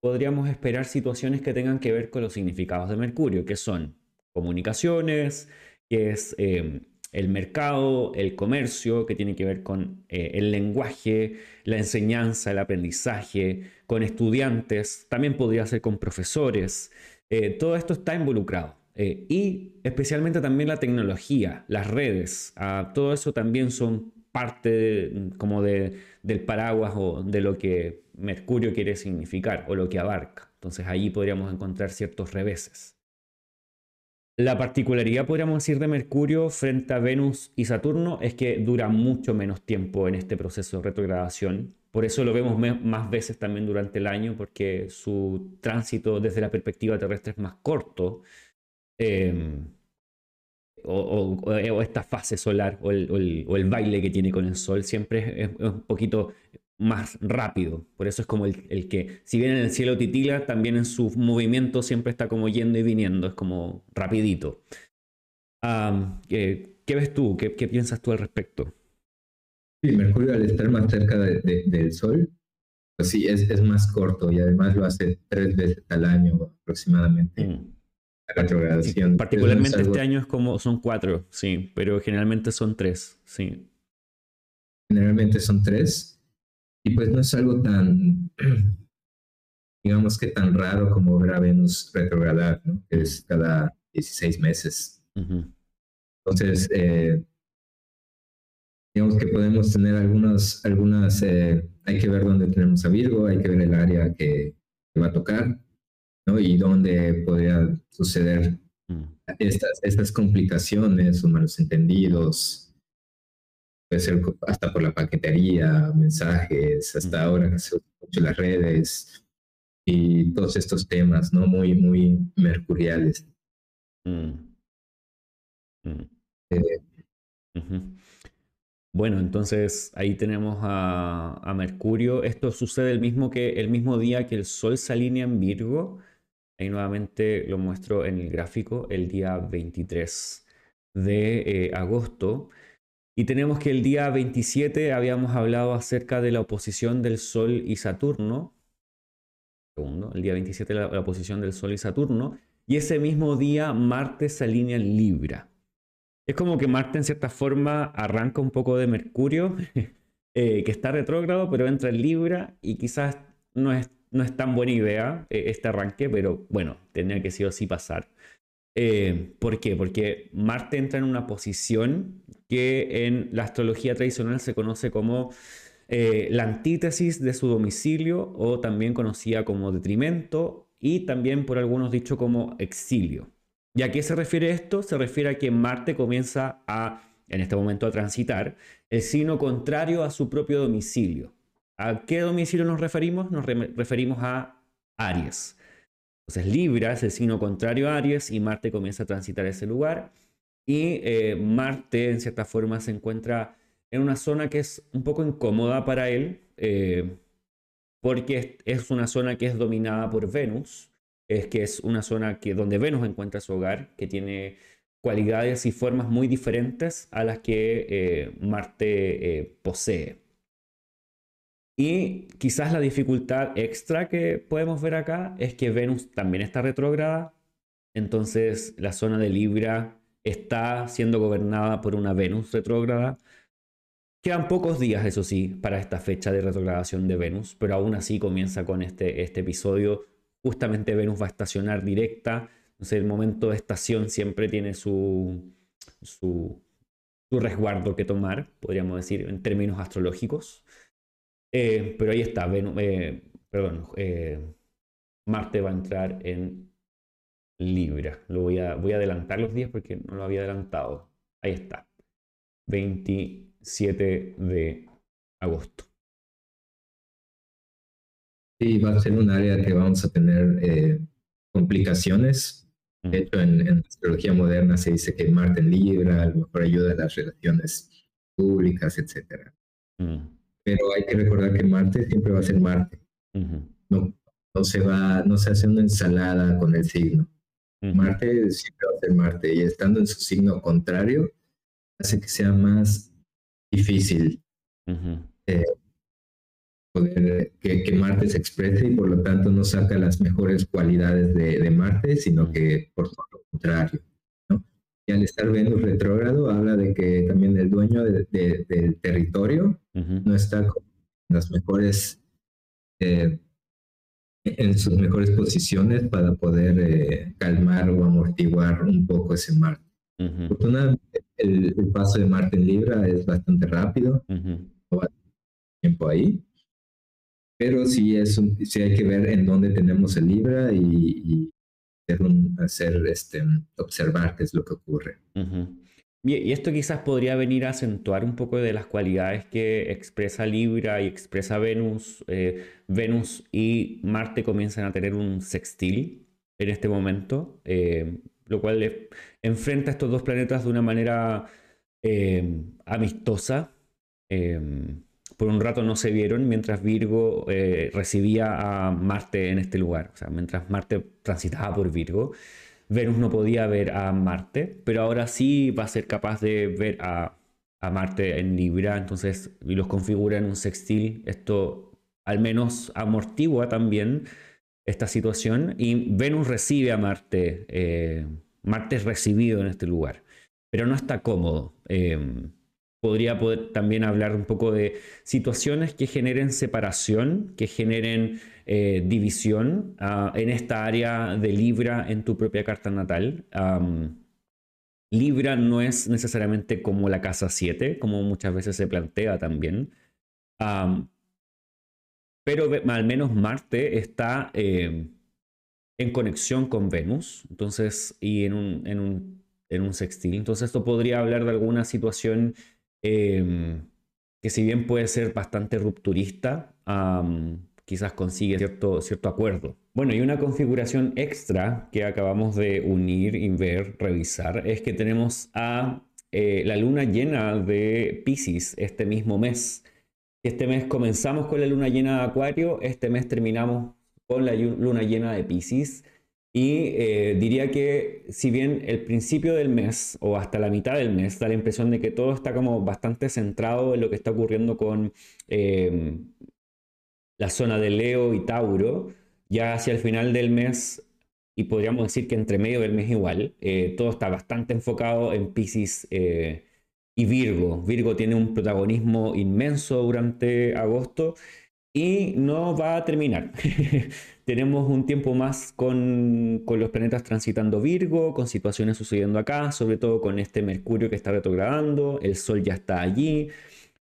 podríamos esperar situaciones que tengan que ver con los significados de Mercurio, que son comunicaciones, que es el mercado, el comercio, que tiene que ver con el lenguaje, la enseñanza, el aprendizaje, con estudiantes, también podría ser con profesores, eh, todo esto está involucrado. Eh, y especialmente también la tecnología, las redes, ah, todo eso también son parte como de, del paraguas o de lo que Mercurio quiere significar o lo que abarca. Entonces allí podríamos encontrar ciertos reveses. La particularidad, podríamos decir, de Mercurio frente a Venus y Saturno es que dura mucho menos tiempo en este proceso de retrogradación por eso lo vemos más veces también durante el año, porque su tránsito desde la perspectiva terrestre es más corto. Em, o, esta fase solar o el, baile que tiene con el sol siempre es, un poquito más rápido. Por eso es como el, que, si bien en el cielo titila, también en su movimiento siempre está como yendo y viniendo, es como rapidito. ¿qué, ves tú? ¿Qué, ¿Qué piensas tú al respecto? Sí, Mercurio al estar más cerca del Sol, pues sí, es, es, más corto y además lo hace tres veces al año aproximadamente. Mm. La retrogradación. particularmente este año es como, son cuatro, sí, pero generalmente son tres, sí. Generalmente son tres y pues no es algo tan, digamos que tan raro como ver a Venus retrogradar, ¿no? que es cada 16 meses. Entonces, eh, digamos que podemos tener algunas, algunas eh, hay que ver dónde tenemos a Virgo, hay que ver el área que, va a tocar, ¿no? Y dónde podría suceder mm. estas, estas complicaciones o malos entendidos. Puede ser hasta por la paquetería, mensajes, hasta ahora que se usan mucho las redes y todos estos temas, ¿no? Muy, muy mercuriales. Mm. Mm. Eh, bueno, entonces ahí tenemos a, Mercurio. Esto sucede el mismo, que, el mismo día que el Sol se alinea en Virgo. Ahí nuevamente lo muestro en el gráfico, el día 23 de eh, agosto. Y tenemos que el día 27 habíamos hablado acerca de la oposición del Sol y Saturno. Segundo, el día 27 la, oposición del Sol y Saturno. Y ese mismo día Marte se alinea en Libra. Es como que Marte en cierta forma arranca un poco de Mercurio, eh, que está retrógrado, pero entra en Libra y quizás no es, no es tan buena idea eh, este arranque, pero bueno, tenía que sí o sí pasar. Eh, ¿Por qué? Porque Marte entra en una posición que en la astrología tradicional se conoce como la antítesis de su domicilio o también conocida como detrimento y también por algunos dicho como exilio. ¿Y a qué se refiere esto? Se refiere a que Marte comienza a, en este momento, a transitar el signo contrario a su propio domicilio. ¿A qué domicilio nos referimos? Nos referimos a Aries. Entonces Libra es el signo contrario a Aries y Marte comienza a transitar ese lugar. Y eh, Marte, en cierta forma, se encuentra en una zona que es un poco incómoda para él, eh, porque es, una zona que es dominada por Venus, es que es una zona que, donde Venus encuentra su hogar, que tiene cualidades y formas muy diferentes a las que eh, Marte posee. Y quizás la dificultad extra que podemos ver acá es que Venus también está retrógrada, entonces la zona de Libra está siendo gobernada por una Venus retrógrada. Quedan pocos días, eso sí, para esta fecha de retrogradación de Venus, pero aún así comienza con este, este episodio. Justamente Venus va a estacionar directa, entonces el momento de estación siempre tiene su, su, su resguardo que tomar, podríamos decir, en términos astrológicos. Eh, pero ahí está, eh, perdón, eh, Marte va a entrar en Libra. Lo voy a, voy a adelantar los días porque no lo había adelantado. Ahí está. 27 de agosto. Sí, va a ser un área que vamos a tener complicaciones. De hecho, en, en, astrología moderna se dice que Marte en Libra a lo mejor ayuda a las relaciones públicas, etc. Pero hay que recordar que Marte siempre va a ser Marte. no, no, se va, no se hace una ensalada con el signo. Marte siempre va a ser Marte y estando en su signo contrario hace que sea más difícil eh, poder que, Marte se exprese y por lo tanto no saca las mejores cualidades de, Marte, sino que por lo contrario al estar Venus retrógrado habla de que también el dueño del territorio no está en las mejores, eh, en sus mejores posiciones para poder eh, calmar o amortiguar un poco ese mar. el, paso de Marte en Libra es bastante rápido, no va tiempo ahí, pero sí, es sí hay que ver en dónde tenemos el Libra y hacer, este, observar qué es lo que ocurre. Y esto quizás podría venir a acentuar un poco de las cualidades que expresa Libra y expresa Venus. Eh, Venus y Marte comienzan a tener un sextil en este momento, eh, lo cual enfrenta a estos dos planetas de una manera eh, amistosa por un rato no se vieron mientras Virgo eh, recibía a Marte en este lugar. O sea, mientras Marte transitaba por Virgo, Venus no podía ver a Marte, pero ahora sí va a ser capaz de ver a, Marte en Libra, entonces y los configura en un sextil. Esto al menos amortigua también esta situación y Venus recibe a Marte. Eh, Marte es recibido en este lugar, pero no está cómodo. Eh, podría poder también hablar un poco de situaciones que generen separación, que generen eh, división ah, en esta área de Libra en tu propia carta natal. Libra no es necesariamente como la casa 7, como muchas veces se plantea también. pero al menos Marte está eh, en conexión con Venus, entonces, y en un, en un, en un sextil. Entonces, esto podría hablar de alguna situación Em, que si bien puede ser bastante rupturista, quizás consigue cierto, cierto acuerdo. Bueno, y una configuración extra que acabamos de unir y ver, revisar, es que tenemos a eh, la luna llena de Pisces este mismo mes. Este mes comenzamos con la luna llena de Acuario, este mes terminamos con la luna llena de Pisces. Y eh, diría que si bien el principio del mes o hasta la mitad del mes da la impresión de que todo está como bastante centrado en lo que está ocurriendo con em, la zona de Leo y Tauro, ya hacia el final del mes, y podríamos decir que entre medio del mes igual, eh, todo está bastante enfocado en Pisces eh, y Virgo. Virgo tiene un protagonismo inmenso durante agosto y no va a terminar. Tenemos un tiempo más con, los planetas transitando Virgo, con situaciones sucediendo acá, sobre todo con este Mercurio que está retrogradando, el Sol ya está allí,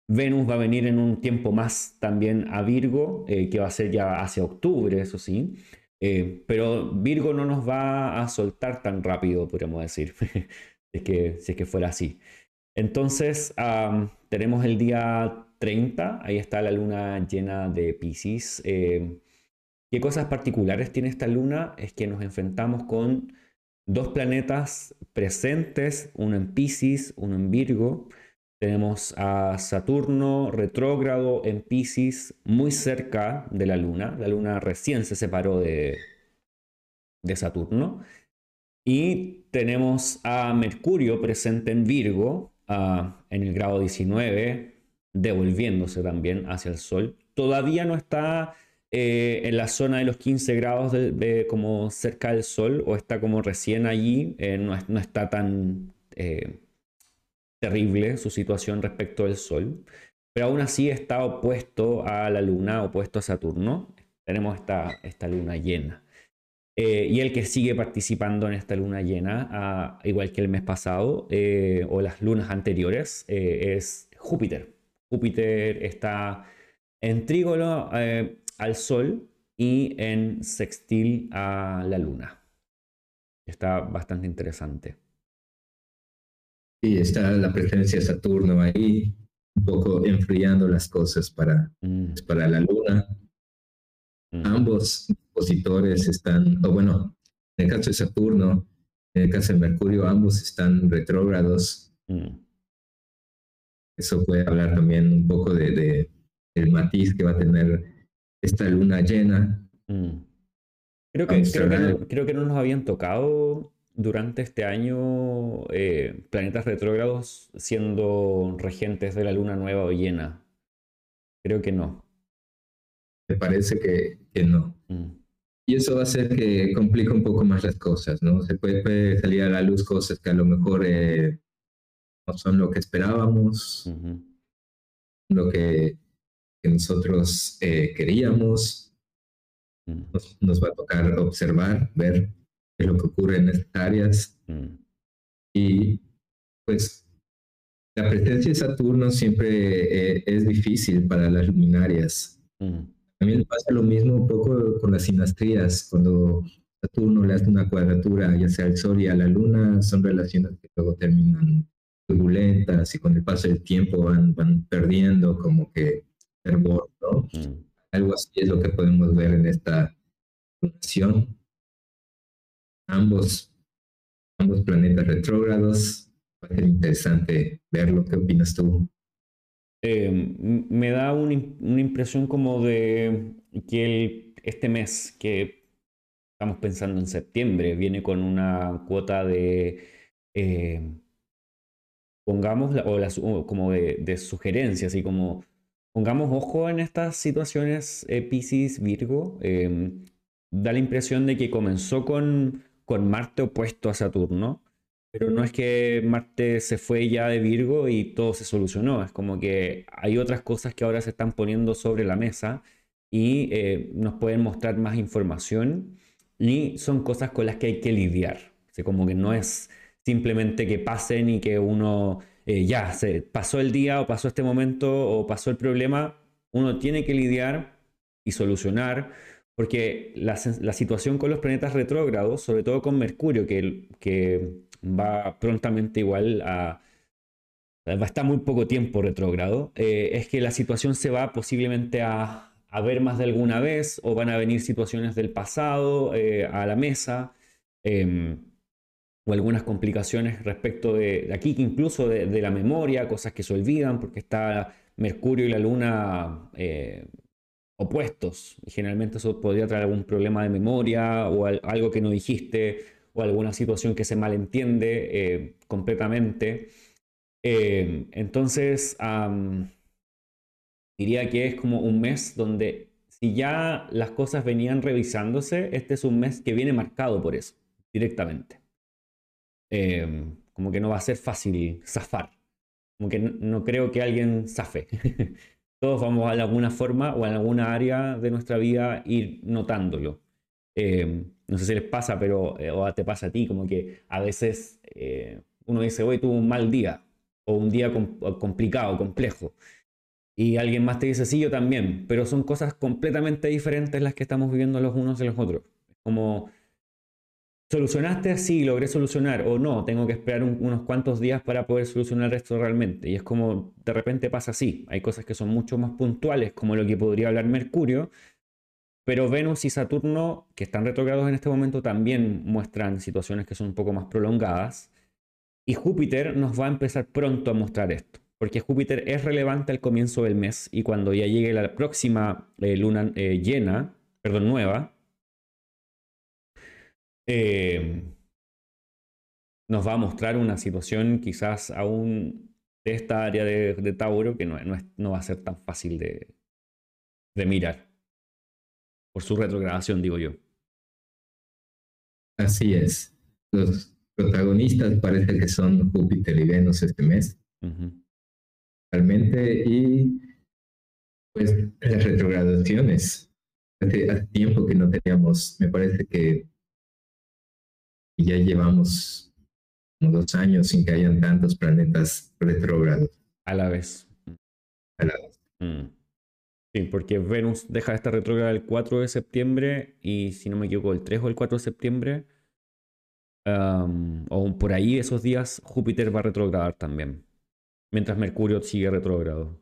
Venus va a venir en un tiempo más también a Virgo, eh, que va a ser ya hacia octubre, eso sí. Eh, pero Virgo no nos va a soltar tan rápido, podríamos decir, si, es que, si es que fuera así. Entonces, tenemos el día 30, ahí está la luna llena de Pisces. Eh, ¿Qué cosas particulares tiene esta luna? Es que nos enfrentamos con dos planetas presentes, uno en Pisces, uno en Virgo. Tenemos a Saturno retrógrado en Pisces, muy cerca de la Luna. La Luna recién se separó de, de Saturno. Y tenemos a Mercurio presente en Virgo, en el grado 19, devolviéndose también hacia el Sol. Todavía no está eh, en la zona de los 15 grados de, como cerca del Sol o está como recién allí, eh, no, no, está tan eh, terrible su situación respecto del Sol, pero aún así está opuesto a la Luna, opuesto a Saturno. Tenemos esta, esta luna llena. y el que sigue participando en esta luna llena, igual que el mes pasado o las lunas anteriores, es Júpiter. Júpiter está en trígono al Sol y en sextil a la Luna. Está bastante interesante. Sí, está la presencia de Saturno ahí, un poco enfriando las cosas para, mm. pues, para la Luna. Mm. Ambos opositores están, o bueno, en el caso de Saturno, en el caso de Mercurio, ambos están retrógrados. Mm. Eso puede hablar también un poco de, de, el matiz que va a tener esta luna llena. Mm. Creo, que, creo, que no, nos habían tocado durante este año eh, planetas retrógrados siendo regentes de la luna nueva o llena. Creo que no. Me parece que, que no. Mm. Y eso va a hacer que complique un poco más las cosas, ¿no? Se puede, salir a la luz cosas que a lo mejor eh, no son lo que esperábamos, lo que que nosotros eh, queríamos. Mm. Nos, va a tocar observar, ver qué es lo que ocurre en estas áreas. Mm. Y pues la presencia de Saturno siempre eh, es difícil para las luminarias. Mm. También pasa lo mismo un poco con las sinastrías. Cuando Saturno le hace una cuadratura, ya sea al Sol y a la Luna, son relaciones que luego terminan turbulentas y con el paso del tiempo van, van perdiendo como que ¿no? Mm. Algo así es lo que podemos ver en esta función. Ambos, ambos planetas retrógrados. Va a ser interesante verlo. ¿Qué opinas tú? Eh, me da una, impresión como de que este mes que estamos pensando en septiembre viene con una cuota de eh, pongamos o como de, de sugerencias y como pongamos ojo en estas situaciones eh, Pisces, Virgo. Em, da la impresión de que comenzó con, con Marte opuesto a Saturno, pero no es que Marte se fue ya de Virgo y todo se solucionó. Es como que hay otras cosas que ahora se están poniendo sobre la mesa y eh, nos pueden mostrar más información y son cosas con las que hay que lidiar. O como que no es simplemente que pasen y que uno eh, ya, se pasó el día o pasó este momento o pasó el problema, uno tiene que lidiar y solucionar, porque la, situación con los planetas retrógrados, sobre todo con Mercurio, que, que va prontamente igual a... Va a estar muy poco tiempo retrógrado, eh, es que la situación se va posiblemente a, a, ver más de alguna vez o van a venir situaciones del pasado eh, a la mesa. O algunas complicaciones respecto de, aquí, incluso de, la memoria, cosas que se olvidan porque está Mercurio y la Luna eh, opuestos. Y generalmente eso podría traer algún problema de memoria o algo que no dijiste o alguna situación que se malentiende eh, completamente. Eh, entonces, diría que es como un mes donde si ya las cosas venían revisándose, este es un mes que viene marcado por eso, directamente. Em, como que no va a ser fácil zafar. Como que no, creo que alguien zafe. Todos vamos a alguna forma o en alguna área de nuestra vida ir notándolo. Em, no sé si les pasa, pero eh, o te pasa a ti, como que a veces eh, uno dice, hoy tuvo un mal día o un día complicado, complejo. Y alguien más te dice, sí, yo también, pero son cosas completamente diferentes las que estamos viviendo los unos y los otros. Como, ¿solucionaste? Sí, logré solucionar. O no, tengo que esperar unos cuantos días para poder solucionar esto realmente. Y es como, de repente pasa así. Hay cosas que son mucho más puntuales, como lo que podría hablar Mercurio. Pero Venus y Saturno, que están retrogrados en este momento, también muestran situaciones que son un poco más prolongadas. Y Júpiter nos va a empezar pronto a mostrar esto porque Júpiter es relevante al comienzo del mes y cuando ya llegue la próxima eh, luna eh, llena, perdón, nueva, eh, nos va a mostrar una situación quizás aún de esta área de, Tauro que no, no, va a ser tan fácil de, de mirar. Por su retrogradación, digo yo. Así es. Los protagonistas parece que son Júpiter y Venus este mes realmente y pues las retrogradaciones. Hace, tiempo que no teníamos, me parece que ya llevamos como dos años sin que hayan tantos planetas retrógrados. A la vez. A la vez. Mm. Sí, porque Venus deja de estar retrógrada el 4 de septiembre y si no me equivoco el 3 o el 4 de septiembre, o por ahí esos días Júpiter va a retrogradar también mientras Mercurio sigue retrógrado.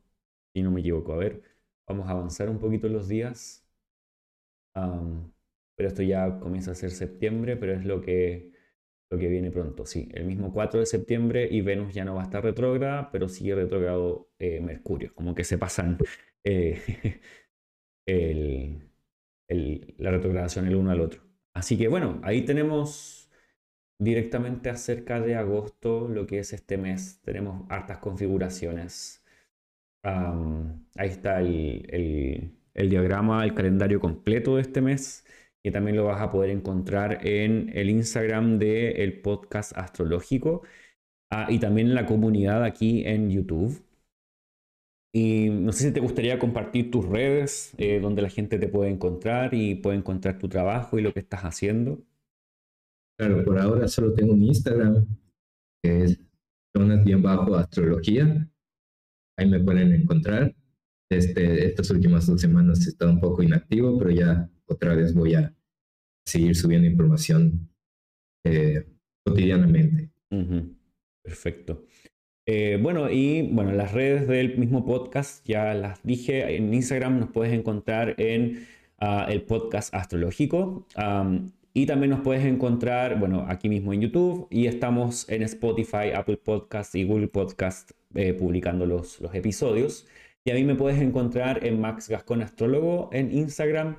Si no me equivoco. A ver, vamos a avanzar un poquito los días. Pero esto ya comienza a ser septiembre, pero es lo que, lo que viene pronto. Sí, el mismo 4 de septiembre y Venus ya no va a estar retrógrada, pero sigue retrógrado eh, Mercurio. Como que se pasan eh, la retrogradación el uno al otro. Así que bueno, ahí tenemos directamente acerca de agosto, lo que es este mes. Tenemos hartas configuraciones. ahí está el, diagrama, el calendario completo de este mes, que también lo vas a poder encontrar en el Instagram del podcast astrológico ah, y también en la comunidad aquí en YouTube. Y no sé si te gustaría compartir tus redes, eh, donde la gente te puede encontrar y puede encontrar tu trabajo y lo que estás haciendo. Claro, por ahora solo tengo un Instagram, que es bajo astrología. Ahí me pueden encontrar. Este, estas últimas dos semanas he estado un poco inactivo, pero ya otra vez voy a seguir subiendo información eh, cotidianamente. Perfecto. Eh, bueno, y bueno, las redes del mismo podcast ya las dije. En Instagram nos puedes encontrar en ah, el podcast astrológico. Y también nos puedes encontrar, bueno, aquí mismo en YouTube y estamos en Spotify, Apple Podcast y Google Podcast eh, publicando los, los episodios. Y a mí me puedes encontrar en Max Gascon Astrólogo en Instagram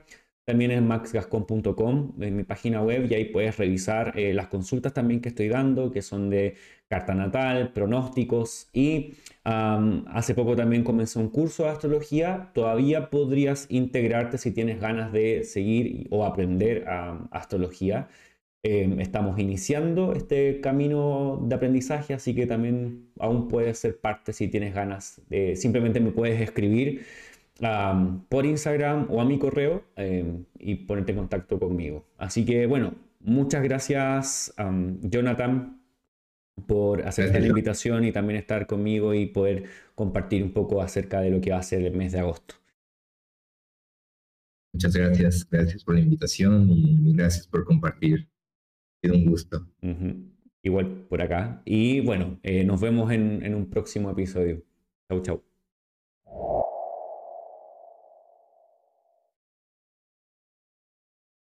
también en maxgascon.com, en mi página web, y ahí puedes revisar eh, las consultas también que estoy dando, que son de carta natal, pronósticos. Y hace poco también comenzó un curso de astrología. Todavía podrías integrarte si tienes ganas de seguir o aprender astrología. Em, estamos iniciando este camino de aprendizaje, así que también aún puedes ser parte si tienes ganas. simplemente me puedes escribir por Instagram o a mi correo em, y ponerte en contacto conmigo. Así que bueno, muchas gracias Jonathan por aceptar la invitación y también estar conmigo y poder compartir un poco acerca de lo que va a ser el mes de agosto. Muchas gracias, gracias por la invitación y gracias por compartir. Ha sido un gusto. Igual por acá. Y bueno, eh, nos vemos en, en un próximo episodio. Chau, chau.